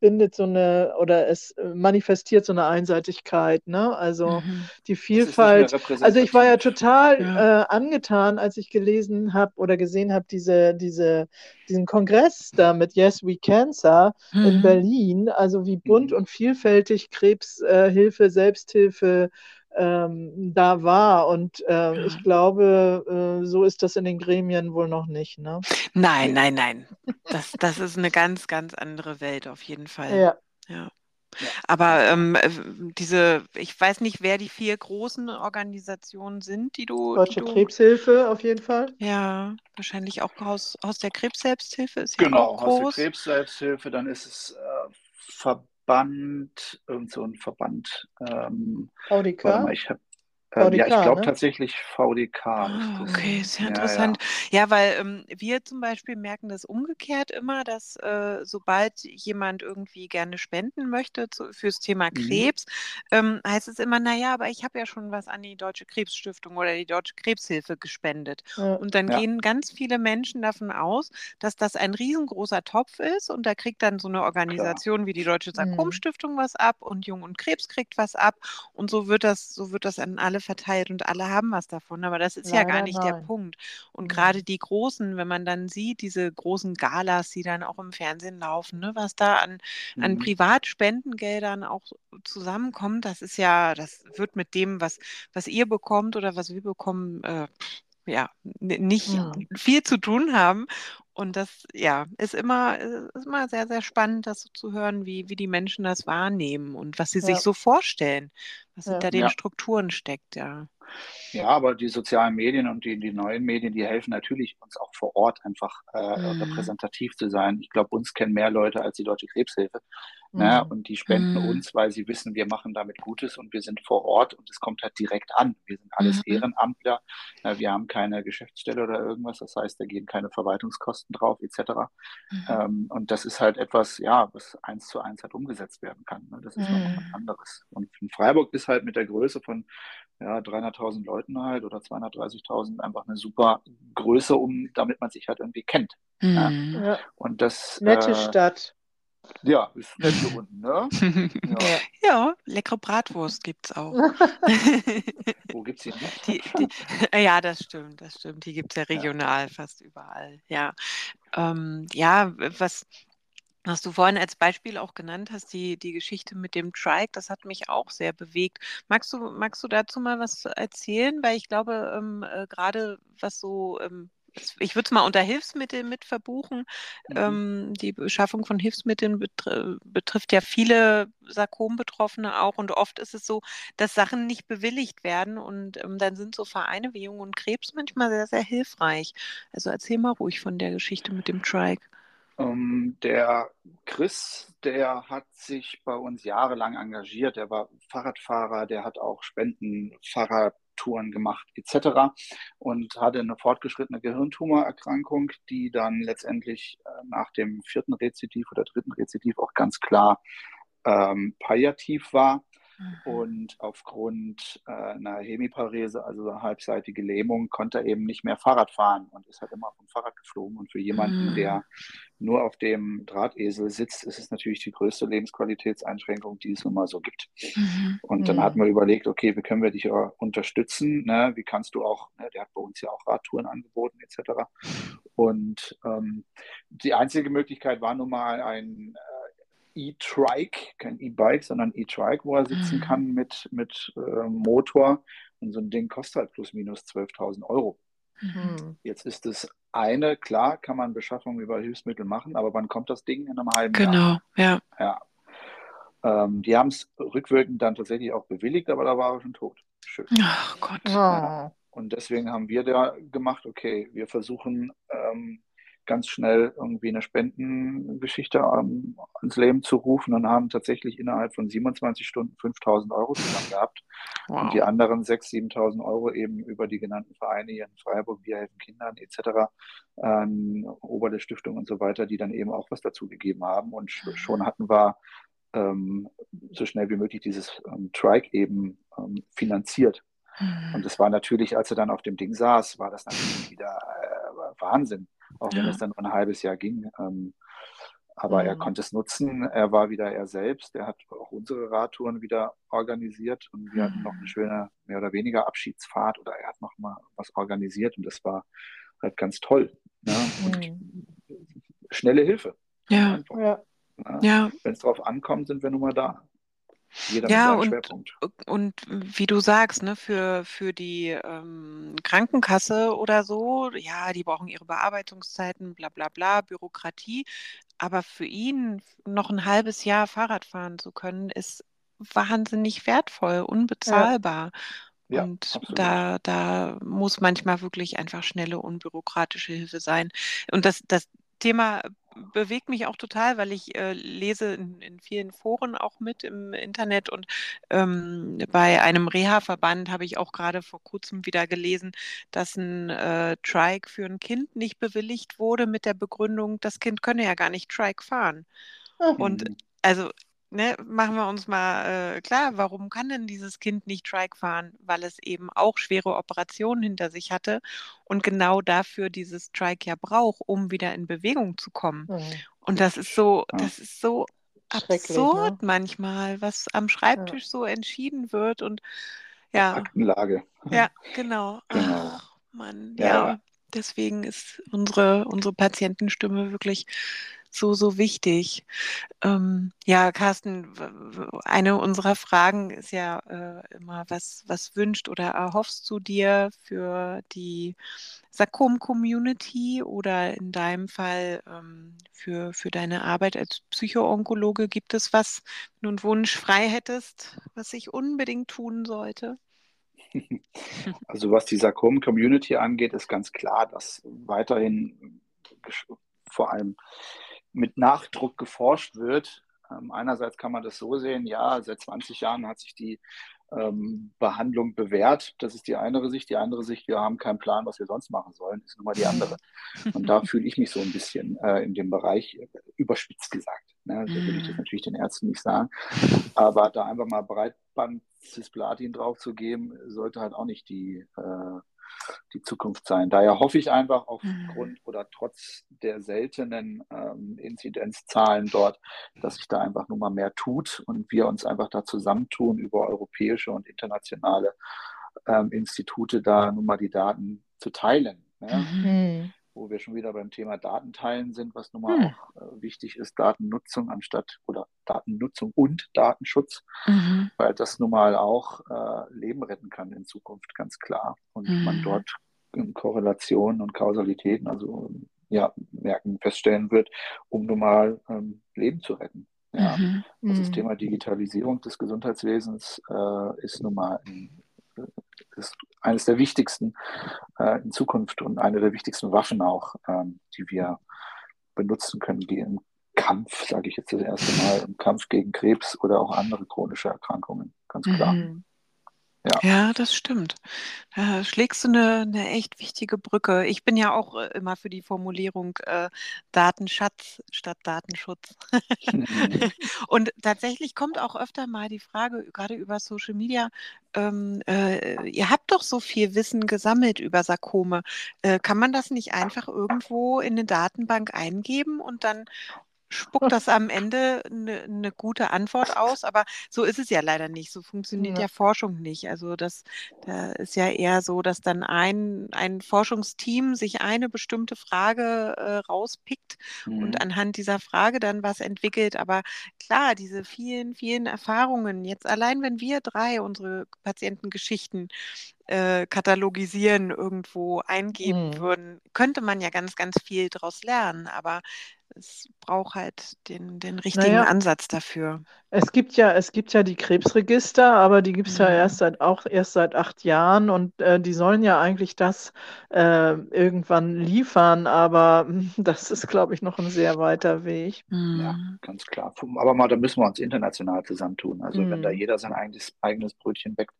B: bindet so eine oder es manifestiert so eine Einseitigkeit, ne? Also mhm. die Vielfalt. Also ich war ja total ja. Äh, angetan, als ich gelesen habe oder gesehen habe, diese, diese, diesen Kongress da mit Yes We Cancer mhm. in Berlin, also wie bunt mhm. und vielfältig Krebshilfe, äh, Selbsthilfe, ähm, da war. Und äh, ich glaube, äh, so ist das in den Gremien wohl noch nicht. Ne?
A: Nein, nein, nein. Das, das ist eine ganz, ganz andere Welt auf jeden Fall.
B: Ja.
A: ja. Aber ähm, äh, diese, ich weiß nicht, wer die vier großen Organisationen sind, die du.
B: Deutsche
A: die du,
B: Krebshilfe auf jeden Fall.
A: Ja, wahrscheinlich auch aus, aus der Krebsselbsthilfe ist
C: genau,
A: ja auch groß.
C: aus der Krebsselbsthilfe, dann ist es äh, Verband, irgend so ein Verband. Ähm,
B: VDK?
C: Mal, ich habe VDK, ähm, ja, ich glaube ne? tatsächlich VDK.
A: Ah, okay, sehr interessant. Ja, ja. ja weil ähm, wir zum Beispiel merken das umgekehrt immer, dass äh, sobald jemand irgendwie gerne spenden möchte zu, fürs Thema mhm. Krebs, mhm. ähm, heißt es immer, naja, aber ich habe ja schon was an die Deutsche Krebsstiftung oder die Deutsche Krebshilfe gespendet. Ja. Und dann gehen ganz viele Menschen davon aus, dass das ein riesengroßer Topf ist und da kriegt dann so eine Organisation Klar. wie die Deutsche mhm. Sarkomstiftung mhm. was ab und Jung und Krebs kriegt was ab und so wird das, so wird das an alle verteilt und alle haben was davon. Aber das ist Leider ja gar nicht nein. der Punkt. Und mhm. gerade die Großen, wenn man dann sieht, diese großen Galas, die dann auch im Fernsehen laufen, ne, was da an, mhm. an Privatspendengeldern auch zusammenkommt, das ist ja, das wird mit dem, was, was ihr bekommt oder was wir bekommen, äh, ja, nicht ja. viel zu tun haben. Und das, ja, ist immer, ist immer sehr, sehr spannend, das so zu hören, wie, wie die Menschen das wahrnehmen und was sie ja. sich so vorstellen, was ja. hinter den ja. Strukturen steckt, ja.
C: Ja, aber die sozialen Medien und die, die neuen Medien, die helfen natürlich uns auch vor Ort einfach äh, mhm. repräsentativ zu sein. Ich glaube, uns kennen mehr Leute als die Deutsche Krebshilfe. Ne? Mhm. Ne? Und die spenden mhm. uns, weil sie wissen, wir machen damit Gutes und wir sind vor Ort und es kommt halt direkt an. Wir sind alles mhm. Ehrenamtler. Äh, wir haben keine Geschäftsstelle oder irgendwas. Das heißt, da gehen keine Verwaltungskosten drauf, etc. Mhm. Ähm, und das ist halt etwas, ja, was eins zu eins halt umgesetzt werden kann. Ne? Das ist noch was mhm. anderes. Und in Freiburg ist halt mit der Größe von ja, 300.000 Leuten halt oder 230.000 einfach eine super Größe, um, damit man sich halt irgendwie kennt.
B: Mhm. Ja.
C: Und das.
B: Nette äh, Stadt.
C: Ja, ist nett hier unten, ne?
A: Ja, ja leckere Bratwurst gibt es auch.
C: Wo gibt es die nicht?
A: Die, die, ja, das stimmt, das stimmt. Die gibt es ja regional ja. fast überall. Ja, ähm, ja was, was du vorhin als Beispiel auch genannt hast, die, die Geschichte mit dem Trike, das hat mich auch sehr bewegt. Magst du, magst du dazu mal was erzählen? Weil ich glaube, ähm, äh, gerade was so, ähm, ich würde es mal unter Hilfsmittel mit verbuchen. Mhm. Ähm, die Beschaffung von Hilfsmitteln betr betrifft ja viele Sarkom-Betroffene auch. Und oft ist es so, dass Sachen nicht bewilligt werden. Und ähm, dann sind so Vereine wie Jung und Krebs manchmal sehr, sehr hilfreich. Also erzähl mal ruhig von der Geschichte mit dem Trike.
C: Ähm, der Chris, der hat sich bei uns jahrelang engagiert. Der war Fahrradfahrer, der hat auch Spenden, Fahrradtouren gemacht etc. und hatte eine fortgeschrittene Gehirntumorerkrankung, die dann letztendlich äh, nach dem vierten Rezidiv oder dritten Rezidiv auch ganz klar ähm, palliativ war. Mhm. Und aufgrund äh, einer Hemiparese, also eine halbseitige Lähmung, konnte er eben nicht mehr Fahrrad fahren und ist halt immer vom Fahrrad geflogen. Und für jemanden, mhm. der nur auf dem Drahtesel sitzt, ist es natürlich die größte Lebensqualitätseinschränkung, die es nun mal so gibt. Mhm. Und dann mhm. hat man überlegt, okay, wie können wir dich unterstützen? Ne? Wie kannst du auch, ne? der hat bei uns ja auch Radtouren angeboten etc. Und ähm, die einzige Möglichkeit war nun mal ein äh, E-Trike, kein E-Bike, sondern E-Trike, wo er sitzen mhm. kann mit, mit äh, Motor. Und so ein Ding kostet halt plus minus 12.000 Euro. Mhm. Jetzt ist das eine, klar, kann man Beschaffung über Hilfsmittel machen, aber wann kommt das Ding in einem halben
A: genau,
C: Jahr? Genau, ja. ja. Ähm, die haben es rückwirkend dann tatsächlich auch bewilligt, aber da war er schon tot.
A: Schön. Ach Gott. Ja.
C: Und deswegen haben wir da gemacht, okay, wir versuchen ähm, ganz schnell irgendwie eine Spendengeschichte ähm, ans Leben zu rufen und haben tatsächlich innerhalb von 27 Stunden 5000 Euro zusammen gehabt. Wow. Und die anderen 6.000, 7.000 Euro eben über die genannten Vereine hier in Freiburg, Wir helfen Kindern etc., ähm, Oberle Stiftung und so weiter, die dann eben auch was dazu gegeben haben. Und schon hatten wir ähm, so schnell wie möglich dieses ähm, Trike eben ähm, finanziert. Mhm. Und das war natürlich, als er dann auf dem Ding saß, war das natürlich wieder äh, Wahnsinn auch wenn es dann nur ein halbes Jahr ging. Ähm, aber mhm. er konnte es nutzen. Er war wieder er selbst. Er hat auch unsere Radtouren wieder organisiert und wir mhm. hatten noch eine mhm. schöne, mehr oder weniger Abschiedsfahrt oder er hat noch mal was organisiert und das war halt ganz toll. Ne? Und mhm. schnelle Hilfe.
A: Ja. ja.
C: ja. Wenn es darauf ankommt, sind wir nun mal da.
A: Jeder ja, und, Schwerpunkt. und wie du sagst, ne, für, für die ähm, Krankenkasse oder so, ja, die brauchen ihre Bearbeitungszeiten, bla bla bla, Bürokratie. Aber für ihn noch ein halbes Jahr Fahrrad fahren zu können, ist wahnsinnig wertvoll, unbezahlbar. Ja. Und ja, da, da muss manchmal wirklich einfach schnelle, unbürokratische Hilfe sein. Und das, das Thema bewegt mich auch total, weil ich äh, lese in, in, vielen Foren auch mit im Internet und ähm, bei einem Reha-Verband habe ich auch gerade vor kurzem wieder gelesen, dass ein äh, Trike für ein Kind nicht bewilligt wurde mit der Begründung, das Kind könne ja gar nicht Trike fahren. Mhm. Und also ne, machen wir uns mal äh, klar, warum kann denn dieses Kind nicht Trike fahren? Weil es eben auch schwere Operationen hinter sich hatte und genau dafür dieses Trike ja braucht, um wieder in Bewegung zu kommen. Mhm. Und das ist so, das ist so absurd ne? manchmal, was am Schreibtisch ja. so entschieden wird und ja.
C: Aktenlage.
A: Ja, genau. genau. Ach, Mann, ja. ja. Deswegen ist unsere, unsere Patientenstimme wirklich so, so wichtig. Ähm, ja, Carsten, eine unserer Fragen ist ja äh, immer, was, was wünscht oder erhoffst du dir für die Sarkom-Community oder in deinem Fall ähm, für, für deine Arbeit als Psychoonkologe? Gibt es was, wenn du einen Wunsch frei hättest, was ich unbedingt tun sollte?
C: Also was die Sarkom-Community angeht, ist ganz klar, dass weiterhin vor allem mit Nachdruck geforscht wird. Ähm, einerseits kann man das so sehen, ja, seit 20 Jahren hat sich die ähm, Behandlung bewährt. Das ist die eine Sicht. Die andere Sicht, wir haben keinen Plan, was wir sonst machen sollen, ist nun mal die andere. Und da fühle ich mich so ein bisschen äh, in dem Bereich äh, überspitzt gesagt. Ne? So will ich das mhm. natürlich den Ärzten nicht sagen. Aber da einfach mal Breitband Cisplatin draufzugeben, sollte halt auch nicht die äh, die Zukunft sein. Daher hoffe ich einfach aufgrund mhm. oder trotz der seltenen ähm, Inzidenzzahlen dort, dass sich da einfach nur mal mehr tut und wir uns einfach da zusammentun über europäische und internationale ähm, Institute, da nun mal die Daten zu teilen. Ne? Mhm wo wir schon wieder beim Thema Datenteilen sind, was nun mal hm. auch äh, wichtig ist, Datennutzung anstatt oder Datennutzung und Datenschutz, mhm. weil das nun mal auch äh, Leben retten kann in Zukunft, ganz klar. Und mhm. man dort Korrelationen und Kausalitäten, also ja, merken, feststellen wird, um nun mal ähm, Leben zu retten. Ja. Mhm. Also das mhm. Thema Digitalisierung des Gesundheitswesens äh, ist nun mal ein ist eines der wichtigsten äh, in Zukunft und eine der wichtigsten Waffen auch, ähm, die wir benutzen können, die im Kampf, sage ich jetzt das erste Mal, im Kampf gegen Krebs oder auch andere chronische Erkrankungen, ganz klar. Mhm.
A: Ja. ja, das stimmt. Da schlägst du eine, eine echt wichtige Brücke. Ich bin ja auch äh, immer für die Formulierung äh, Datenschatz statt Datenschutz. Mhm. Und tatsächlich kommt auch öfter mal die Frage, gerade über Social Media, ähm, äh, ihr habt doch so viel Wissen gesammelt über Sarkome. Äh, kann man das nicht einfach irgendwo in eine Datenbank eingeben und dann spuckt das am Ende eine, eine gute Antwort aus, aber so ist es ja leider nicht. So funktioniert ja, ja Forschung nicht. Also das da ist ja eher so, dass dann ein, ein Forschungsteam sich eine bestimmte Frage äh, rauspickt mhm. und anhand dieser Frage dann was entwickelt. Aber klar, diese vielen, vielen Erfahrungen, jetzt allein wenn wir drei unsere Patientengeschichten äh, katalogisieren, irgendwo eingeben mhm. würden, könnte man ja ganz, ganz viel daraus lernen. Aber es braucht halt den, den richtigen
B: Naja.
A: Ansatz dafür.
B: Es gibt ja, es gibt ja die Krebsregister, aber die gibt es ja
A: Ja.
B: erst seit auch erst seit acht Jahren und äh, die sollen ja eigentlich das äh, irgendwann liefern, aber das ist, glaube ich, noch ein sehr weiter Weg.
C: Ja,
A: Mhm.
C: ganz klar. Aber mal, da müssen wir uns international zusammentun. Also wenn da
B: Mhm.
C: jeder sein eigenes, eigenes Brötchen bäckt,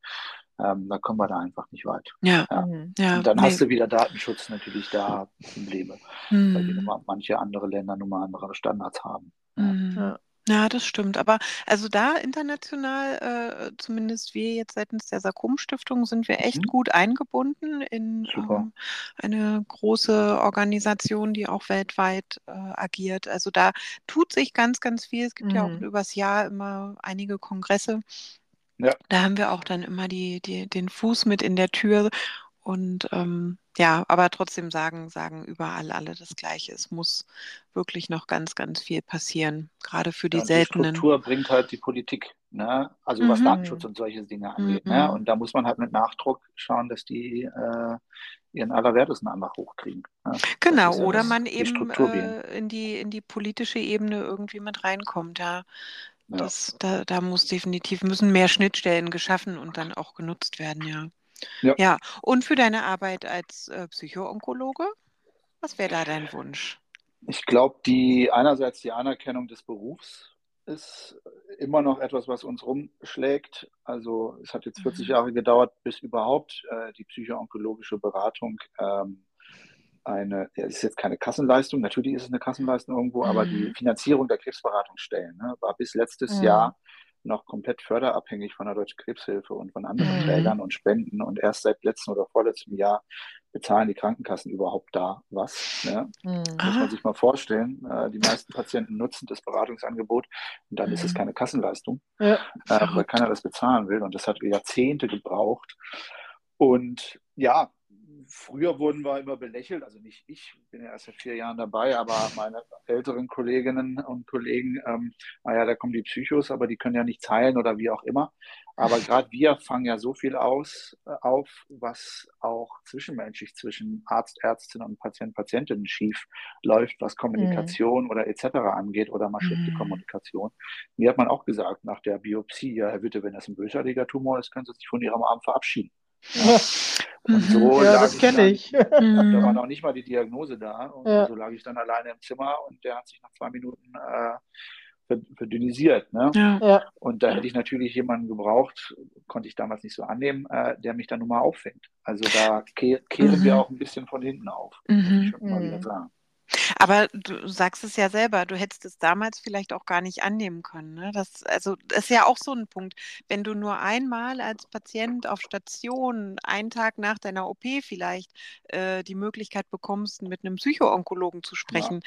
C: ähm, da kommen wir da einfach nicht weit.
A: Ja,
C: Ja.
B: Mhm.
A: ja.
C: Und dann
A: nee.
C: hast du wieder Datenschutz natürlich da Probleme, weil die
A: Mhm.
C: Nummer, manche andere Länder nun mal andere Standards haben. Ja.
A: Mhm.
B: Ja.
A: Ja, das stimmt. Aber also da international, äh, zumindest wir jetzt seitens der Sarkom-Stiftung, sind wir echt
C: Mhm.
A: gut eingebunden in ähm, eine große Organisation, die auch weltweit äh, agiert. Also da tut sich ganz, ganz viel. Es gibt ja auch
B: Mhm.
A: übers Jahr immer einige Kongresse.
C: Ja.
A: Da haben wir auch dann immer die, die, den Fuß mit in der Tür. Und ähm, ja, aber trotzdem sagen, sagen überall alle das Gleiche. Es muss wirklich noch ganz, ganz viel passieren, gerade für die
C: Ja, und die
A: seltenen.
C: Struktur bringt halt die Politik, ne? Also was
A: Mhm.
C: Datenschutz und solche Dinge angeht. Ne?
A: Mhm.
C: Und da muss man halt mit Nachdruck schauen, dass die äh, ihren Allerwertesten einfach hochkriegen. Ne?
A: Genau,
C: ja
A: oder
C: das,
A: man eben äh, in die, in die politische Ebene irgendwie mit reinkommt. Ja,
C: Ja.
A: das, da, da muss definitiv, müssen mehr Schnittstellen geschaffen und dann auch genutzt werden, ja.
C: Ja.
A: Ja, und für deine Arbeit als äh, Psychoonkologe, was wäre da dein Wunsch?
C: Ich glaube, die einerseits die Anerkennung des Berufs ist immer noch etwas, was uns rumschlägt. Also es hat jetzt 40
A: Mhm.
C: Jahre gedauert, bis überhaupt äh, die psychoonkologische Beratung ähm, eine, ja, es ist jetzt keine Kassenleistung, natürlich ist es eine Kassenleistung irgendwo, aber die
A: Mhm.
C: Finanzierung der Krebsberatungsstellen ne, war bis letztes
B: Mhm.
C: Jahr noch komplett förderabhängig von der Deutschen Krebshilfe und von anderen
A: Mhm.
C: Trägern und Spenden. Und erst seit letztem oder vorletztem Jahr bezahlen die Krankenkassen überhaupt da was. Ne?
B: Mhm.
C: Muss man sich mal vorstellen. Äh, die meisten Patienten nutzen das Beratungsangebot und dann ist es
A: Mhm.
C: keine Kassenleistung,
B: Ja.
C: äh, weil keiner das bezahlen will. Und das hat Jahrzehnte gebraucht. Und ja, früher wurden wir immer belächelt, also nicht ich, bin ja erst seit vier Jahren dabei, aber meine älteren Kolleginnen und Kollegen, ähm, naja, da kommen die Psychos, aber die können ja nichts heilen oder wie auch immer. Aber gerade wir fangen ja so viel aus, äh, auf, was auch zwischenmenschlich zwischen Arzt, Ärztin und Patient, Patientin schief läuft, was Kommunikation oder etc. angeht oder mal schlechte
A: Mhm.
C: Kommunikation. Mir hat man auch gesagt nach der Biopsie, ja, Herr Witte, wenn das ein bösartiger Tumor ist, können Sie sich von Ihrem Arm verabschieden.
B: Ja,
C: Und
A: Mhm.
C: so
B: ja
C: lag
B: das
C: ich
B: kenne
C: dann,
B: ich.
C: da war
A: Mhm.
C: noch nicht mal die Diagnose da. Und
B: Ja.
C: so lag ich dann alleine im Zimmer und der hat sich nach zwei Minuten äh, verd- verdünnisiert. Ne?
A: Ja.
B: Ja.
C: Und da hätte ich natürlich jemanden gebraucht, konnte ich damals nicht so annehmen, äh, der mich dann nun mal auffängt. Also da ke kehren wir
A: Mhm.
C: auch ein bisschen von hinten auf, muss ich
A: Mhm.
C: schon mal wieder
B: Mhm.
C: sagen.
A: Aber du sagst es ja selber, du hättest es damals vielleicht auch gar nicht annehmen können. Ne? Das, also, das ist ja auch so ein Punkt. Wenn du nur einmal als Patient auf Station, einen Tag nach deiner OP vielleicht, äh, die Möglichkeit bekommst, mit einem Psychoonkologen zu
C: Ja,
A: sprechen,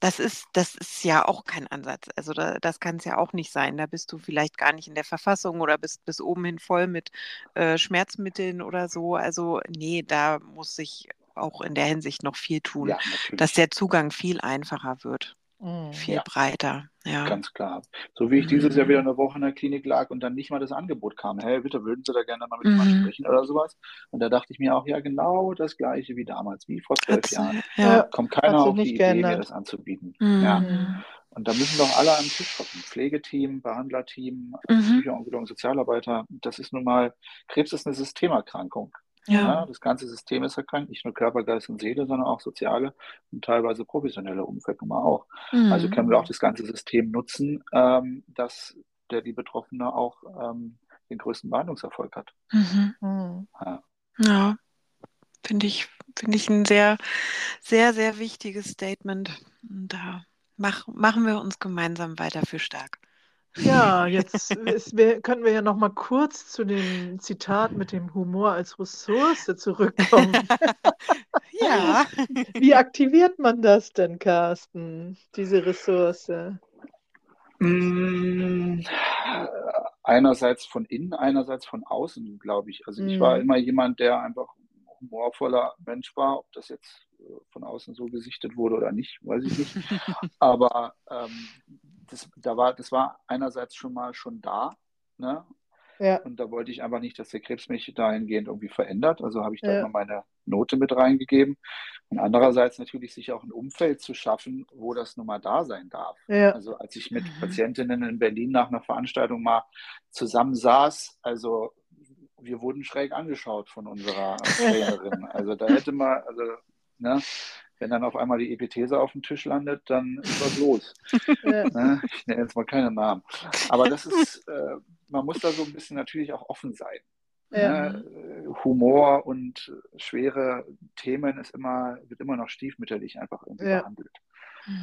A: das ist, das ist ja auch kein Ansatz. Also da, das kann es ja auch nicht sein. Da bist du vielleicht gar nicht in der Verfassung oder bist bis oben hin voll mit äh, Schmerzmitteln oder so. Also nee, da muss sich auch in der Hinsicht noch viel tun,
C: ja,
A: dass der Zugang viel einfacher wird,
B: Mhm.
A: viel
C: Ja,
A: breiter. Ja.
C: ganz klar. So wie ich dieses Jahr wieder
A: Mhm.
C: eine Woche in der Klinik lag und dann nicht mal das Angebot kam, hey, bitte würden Sie da gerne mal mit jemandem
A: Mhm.
C: sprechen oder sowas. Und da dachte ich mir auch, ja, genau das Gleiche wie damals, wie vor zwölf
A: Hat's,
C: Jahren.
A: ja.
B: Ja,
C: Kommt keiner auf die
B: nicht
C: Idee, mir das anzubieten. Ja.
A: Mhm.
B: Mhm.
C: Und da müssen doch alle am Tisch hocken. Pflegeteam, Behandlerteam,
A: Mhm.
C: Psychoonkologen, Sozialarbeiter. Das ist nun mal, Krebs ist eine Systemerkrankung.
A: Ja.
C: Ja, das ganze System ist erkrankt, nicht nur Körper, Geist und Seele, sondern auch soziale und teilweise professionelle Umfeld nun mal auch. Also
A: Mhm.
C: können wir auch
B: Mhm.
C: das ganze System nutzen, ähm, dass der die Betroffene auch ähm, den größten Behandlungserfolg hat.
A: Mhm.
B: Mhm.
C: Ja.
A: Ja, finde ich, finde ich ein sehr, sehr, sehr wichtiges Statement. Und da mach, machen wir uns gemeinsam weiter für stark.
B: Ja, jetzt ist, wir, können wir ja noch mal kurz zu dem Zitat mit dem Humor als Ressource zurückkommen.
A: Ja.
B: Wie aktiviert man das denn, Carsten, diese Ressource?
C: Mm, Einerseits von innen, einerseits von außen, glaube ich. Also ich war
B: Mhm.
C: immer jemand, der einfach ein humorvoller Mensch war. Ob das jetzt äh, von außen so gesichtet wurde oder nicht, weiß ich nicht. Aber ähm, das, da war, das war einerseits schon mal schon da. Ne?
B: Ja,
C: Und da wollte ich einfach nicht, dass der Krebs mich dahingehend irgendwie verändert. Also habe ich da
B: ja,
C: immer meine, Note mit reingegeben. Und andererseits natürlich sich auch ein Umfeld zu schaffen, wo das nun mal da sein darf. Ja. Also als ich mit. Patientinnen in Berlin nach einer Veranstaltung mal zusammen saß, also wir wurden schräg angeschaut von unserer Trainerin. Also da hätte man, also, ne, wenn dann auf einmal die Epithese auf dem Tisch landet, dann ist was los. Ne? Ich nenne jetzt mal keine Namen. Aber das ist, äh, man muss da so ein bisschen natürlich auch offen sein. Ja. Ne? Humor und schwere Themen ist immer, wird immer noch stiefmütterlich einfach irgendwie ja. behandelt.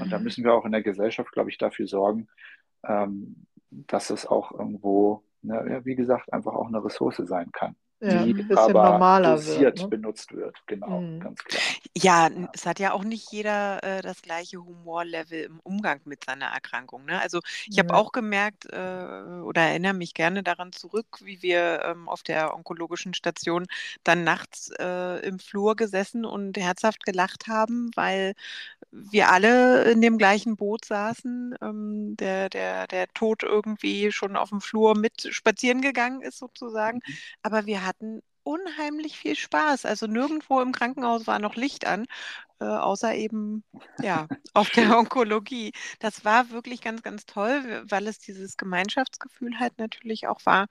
C: Und da mhm. müssen wir auch in der Gesellschaft, glaube ich, dafür sorgen, ähm, dass es auch irgendwo, ne, wie gesagt, einfach auch eine Ressource sein kann
B: ja, die aber normaler
C: dosiert wird, ne? benutzt wird. Genau, mhm. ganz klar.
A: Ja, ja, es hat ja auch nicht jeder äh, das gleiche Humorlevel im Umgang mit seiner Erkrankung. Ne? Also ich habe auch gemerkt äh, oder erinnere mich gerne daran zurück, wie wir ähm, auf der onkologischen Station dann nachts äh, im Flur gesessen und herzhaft gelacht haben, weil wir alle in dem gleichen Boot saßen, ähm, der, der, der Tod irgendwie schon auf dem Flur mit spazieren gegangen ist sozusagen. Mhm. Aber wir hatten unheimlich viel Spaß. Also nirgendwo im Krankenhaus war noch Licht an, äh, außer eben ja auf der Onkologie. Das war wirklich ganz, ganz toll, weil es dieses Gemeinschaftsgefühl halt natürlich auch war.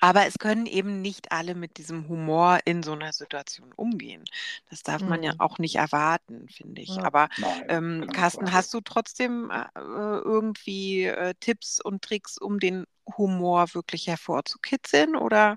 A: Aber es können eben nicht alle mit diesem Humor in so einer Situation umgehen. Das darf man ja mhm. auch nicht erwarten, finde ich. Aber ähm, Carsten, hast du trotzdem äh, irgendwie äh, Tipps und Tricks, um den Humor wirklich hervorzukitzeln? Oder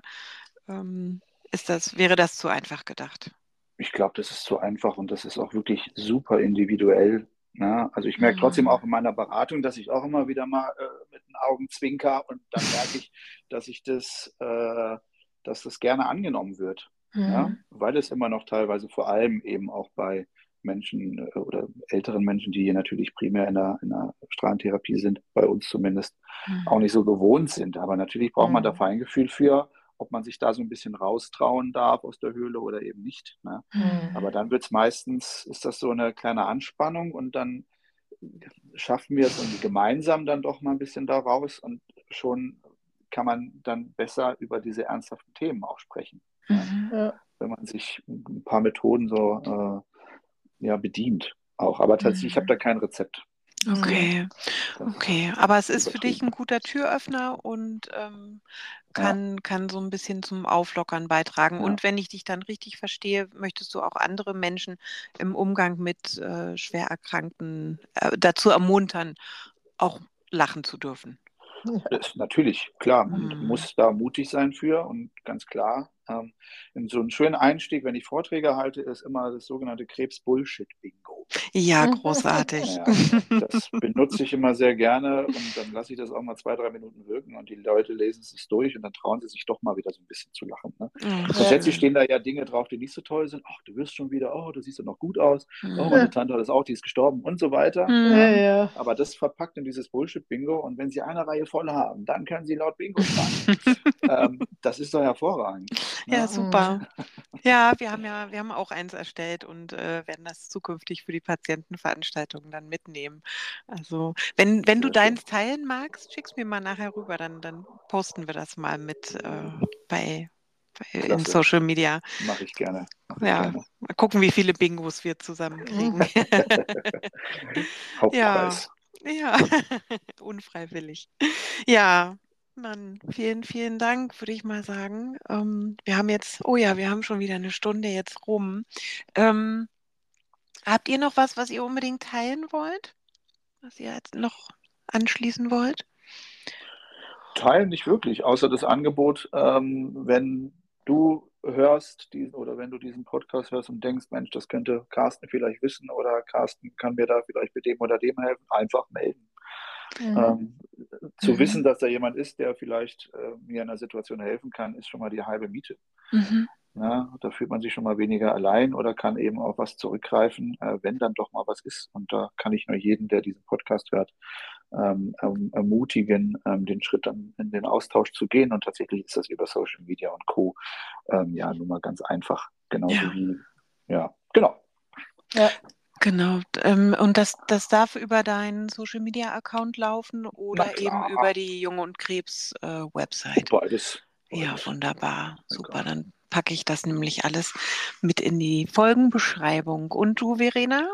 A: ähm, ist das, wäre das zu einfach gedacht?
C: Ich glaube, das ist zu einfach und das ist auch wirklich super individuell. Ne? Also ich merke mhm. trotzdem auch in meiner Beratung, dass ich auch immer wieder mal äh, mit den Augen zwinker und dann merke ich, dass ich das, äh, dass das gerne angenommen wird. Mhm. Ja? Weil es immer noch teilweise vor allem eben auch bei Menschen äh, oder älteren Menschen, die hier natürlich primär in der, in der Strahlentherapie sind, bei uns zumindest, mhm. auch nicht so gewohnt sind. Aber natürlich braucht man da mhm. Feingefühl für, ob man sich da so ein bisschen raustrauen darf aus der Höhle oder eben nicht. Ne? Mhm. Aber dann wird es meistens, ist das so eine kleine Anspannung und dann schaffen wir es irgendwie gemeinsam dann doch mal ein bisschen da raus und schon kann man dann besser über diese ernsthaften Themen auch sprechen. Mhm. Ja. Wenn man sich ein paar Methoden so äh, ja, bedient auch. Aber tatsächlich, mhm. ich habe da kein Rezept.
A: Okay, okay. Aber es ist für dich ein guter Türöffner und ähm, kann, kann so ein bisschen zum Auflockern beitragen. Ja. Und wenn ich dich dann richtig verstehe, möchtest du auch andere Menschen im Umgang mit äh, Schwererkrankten äh, dazu ermuntern, auch lachen zu dürfen.
C: Das, natürlich, klar, man hm. muss da mutig sein für und ganz klar. Ähm, so ein schöner Einstieg, wenn ich Vorträge halte, ist immer das sogenannte Krebs-Bullshit-Bingo.
A: Ja, großartig. Ja,
C: das benutze ich immer sehr gerne und dann lasse ich das auch mal zwei, drei Minuten wirken und die Leute lesen es durch und dann trauen sie sich doch mal wieder so ein bisschen zu lachen. Ne? Mhm. Grundsätzlich stehen da ja Dinge drauf, die nicht so toll sind. Ach, du wirst schon wieder, oh, du siehst ja noch gut aus. Mhm. Oh, meine Tante hat das auch, die ist gestorben und so weiter. Mhm. Ja, ja. Aber das verpackt in dieses Bullshit-Bingo und wenn sie eine Reihe voll haben, dann können sie laut Bingo sagen. ähm, das ist doch hervorragend.
A: Ja, ne? super. Ja, wir haben ja, wir haben auch eins erstellt und äh, werden das zukünftig für die Patientenveranstaltungen dann mitnehmen. Also, wenn, wenn du deins teilen magst, schick's mir mal nachher rüber, dann, dann posten wir das mal mit äh, bei, bei in Social Media.
C: Mache ich gerne.
A: Mach ja, gerne. mal gucken, wie viele Bingos wir zusammenkriegen.
C: Hauptpreis.
A: Ja, ja. unfreiwillig. Ja, Mann, vielen, vielen Dank, würde ich mal sagen. Ähm, wir haben jetzt, oh ja, wir haben schon wieder eine Stunde jetzt rum. Ähm, habt ihr noch was, was ihr unbedingt teilen wollt? Was ihr jetzt noch anschließen wollt?
C: Teilen nicht wirklich, außer das Angebot, ähm, wenn du hörst diesen oder wenn du diesen Podcast hörst und denkst, Mensch, das könnte Carsten vielleicht wissen oder Carsten kann mir da vielleicht mit dem oder dem helfen, einfach melden. Mhm. Ähm, zu mhm. wissen, dass da jemand ist, der vielleicht äh, mir in einer Situation helfen kann, ist schon mal die halbe Miete. Mhm. Ja, da fühlt man sich schon mal weniger allein oder kann eben auf was zurückgreifen, äh, wenn dann doch mal was ist. Und da kann ich nur jeden, der diesen Podcast hört, ähm, ähm, ermutigen, ähm, den Schritt dann in den Austausch zu gehen. Und tatsächlich ist das über Social Media und Co. Ähm, ja nun mal ganz einfach. Genauso ja. wie, ja, genau.
A: Ja. Genau. Ähm, und das, das darf über deinen Social Media Account laufen oder eben über die Junge und Krebs äh, Website.
C: Beides.
A: Ja, wunderbar. Super. Dann packe ich das nämlich alles mit in die Folgenbeschreibung. Und du, Verena,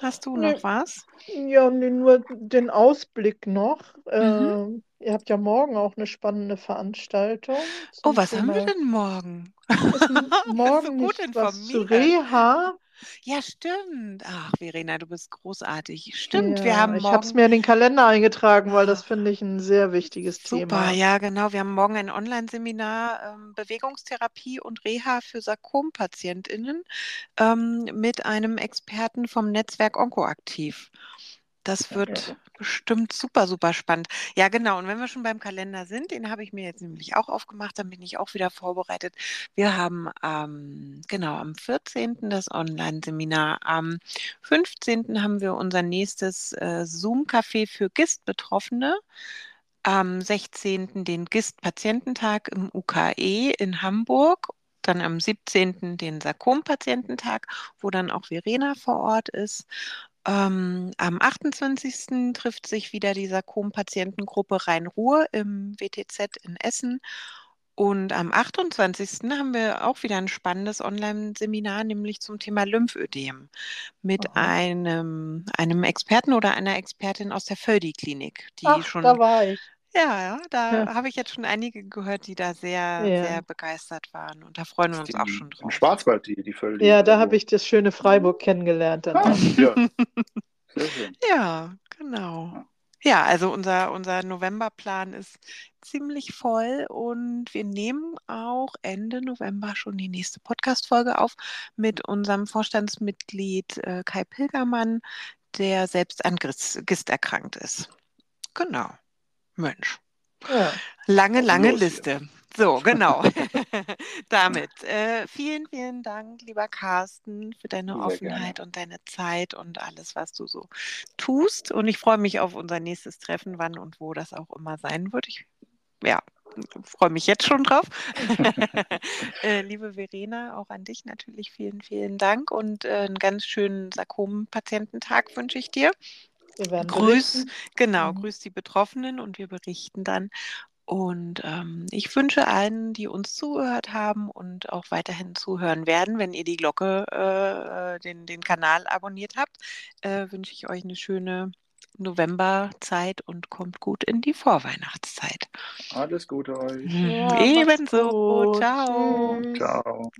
A: hast du
B: Nee.
A: noch was?
B: Ja, nee, nur den Ausblick noch.
A: Mhm.
B: Äh, ihr habt ja morgen auch eine spannende Veranstaltung
A: Oh, was haben wir
B: Thema.
A: denn morgen?
B: Ist morgen
A: gut
B: nicht was zu. Reha?
A: Ja, stimmt. Ach, Verena, du bist großartig. Stimmt, wir
B: Ja,
A: haben
B: ich habe es
A: morgen.
B: mir in den Kalender eingetragen, weil das
A: Ah,
B: finde ich ein sehr wichtiges
A: Super,
B: Thema.
A: ja, genau. Wir haben morgen ein Online-Seminar ähm, Bewegungstherapie und Reha für Sarkompatientinnen ähm, mit einem Experten vom Netzwerk Onkoaktiv. Das wird
C: klasse.
A: bestimmt super, super spannend. Ja, genau. Und wenn wir schon beim Kalender sind, den habe ich mir jetzt nämlich auch aufgemacht, dann bin ich auch wieder vorbereitet. Wir haben ähm, genau am 14. das Online-Seminar. Am 15. haben wir unser nächstes äh, Zoom-Café für GIST-Betroffene. Am 16. den GIST-Patiententag im UKE in Hamburg. Dann am 17. den Sarkom-Patiententag, wo dann auch Verena vor Ort ist. Ähm, am 28. trifft sich wieder die Sarkom-Patientengruppe Rhein-Ruhr im WTZ in Essen. Und am 28. haben wir auch wieder ein spannendes Online-Seminar, nämlich zum Thema Lymphödem mit
B: Aha.
A: einem, einem Experten oder einer Expertin aus der Völdi-Klinik, die
B: Ach, da
A: schon,
B: war ich.
A: Ja, ja, da
B: Ja,
A: habe ich jetzt schon einige gehört, die da sehr, sehr
B: ja.
A: begeistert waren. Und da freuen wir
C: Ist
A: uns
C: die
A: auch schon
C: im
A: drauf.
C: Schwarzwald, die, die Völdi,
B: Ja, da habe
C: wo?
B: ich das schöne Freiburg kennengelernt dann
C: Ah, ja, sehr schön.
A: Ja, genau.
C: Ja.
A: Ja, also unser, unser Novemberplan ist ziemlich voll und wir nehmen auch Ende November schon die nächste Podcast-Folge auf mit unserem Vorstandsmitglied äh, Kai Pilgermann, der selbst an Gis- Gist erkrankt ist. Genau. Mensch.
B: Ja.
A: Lange, lange
C: los?
A: Liste. So, genau. Damit äh, vielen, vielen Dank, lieber Carsten, für deine
C: Sehr
A: Offenheit
C: gerne.
A: und deine Zeit und alles, was du so tust. Und ich freue mich auf unser nächstes Treffen, wann und wo das auch immer sein wird. Ich, ja, freue mich jetzt schon drauf. äh, liebe Verena, auch an dich natürlich vielen, vielen Dank und äh, einen ganz schönen Sarkom-Patiententag wünsche ich dir.
B: Wir werden
A: Grüß,
B: berichten.
A: genau,
B: Mhm.
A: grüß die Betroffenen und wir berichten dann. Und ähm, ich wünsche allen, die uns zugehört haben und auch weiterhin zuhören werden, wenn ihr die Glocke, äh, den, den Kanal abonniert habt, äh, wünsche ich euch eine schöne Novemberzeit und kommt gut in die Vorweihnachtszeit.
C: Alles Gute euch.
A: Mhm.
B: Ja,
A: Ebenso.
B: gut.
A: Ciao.
C: Ciao.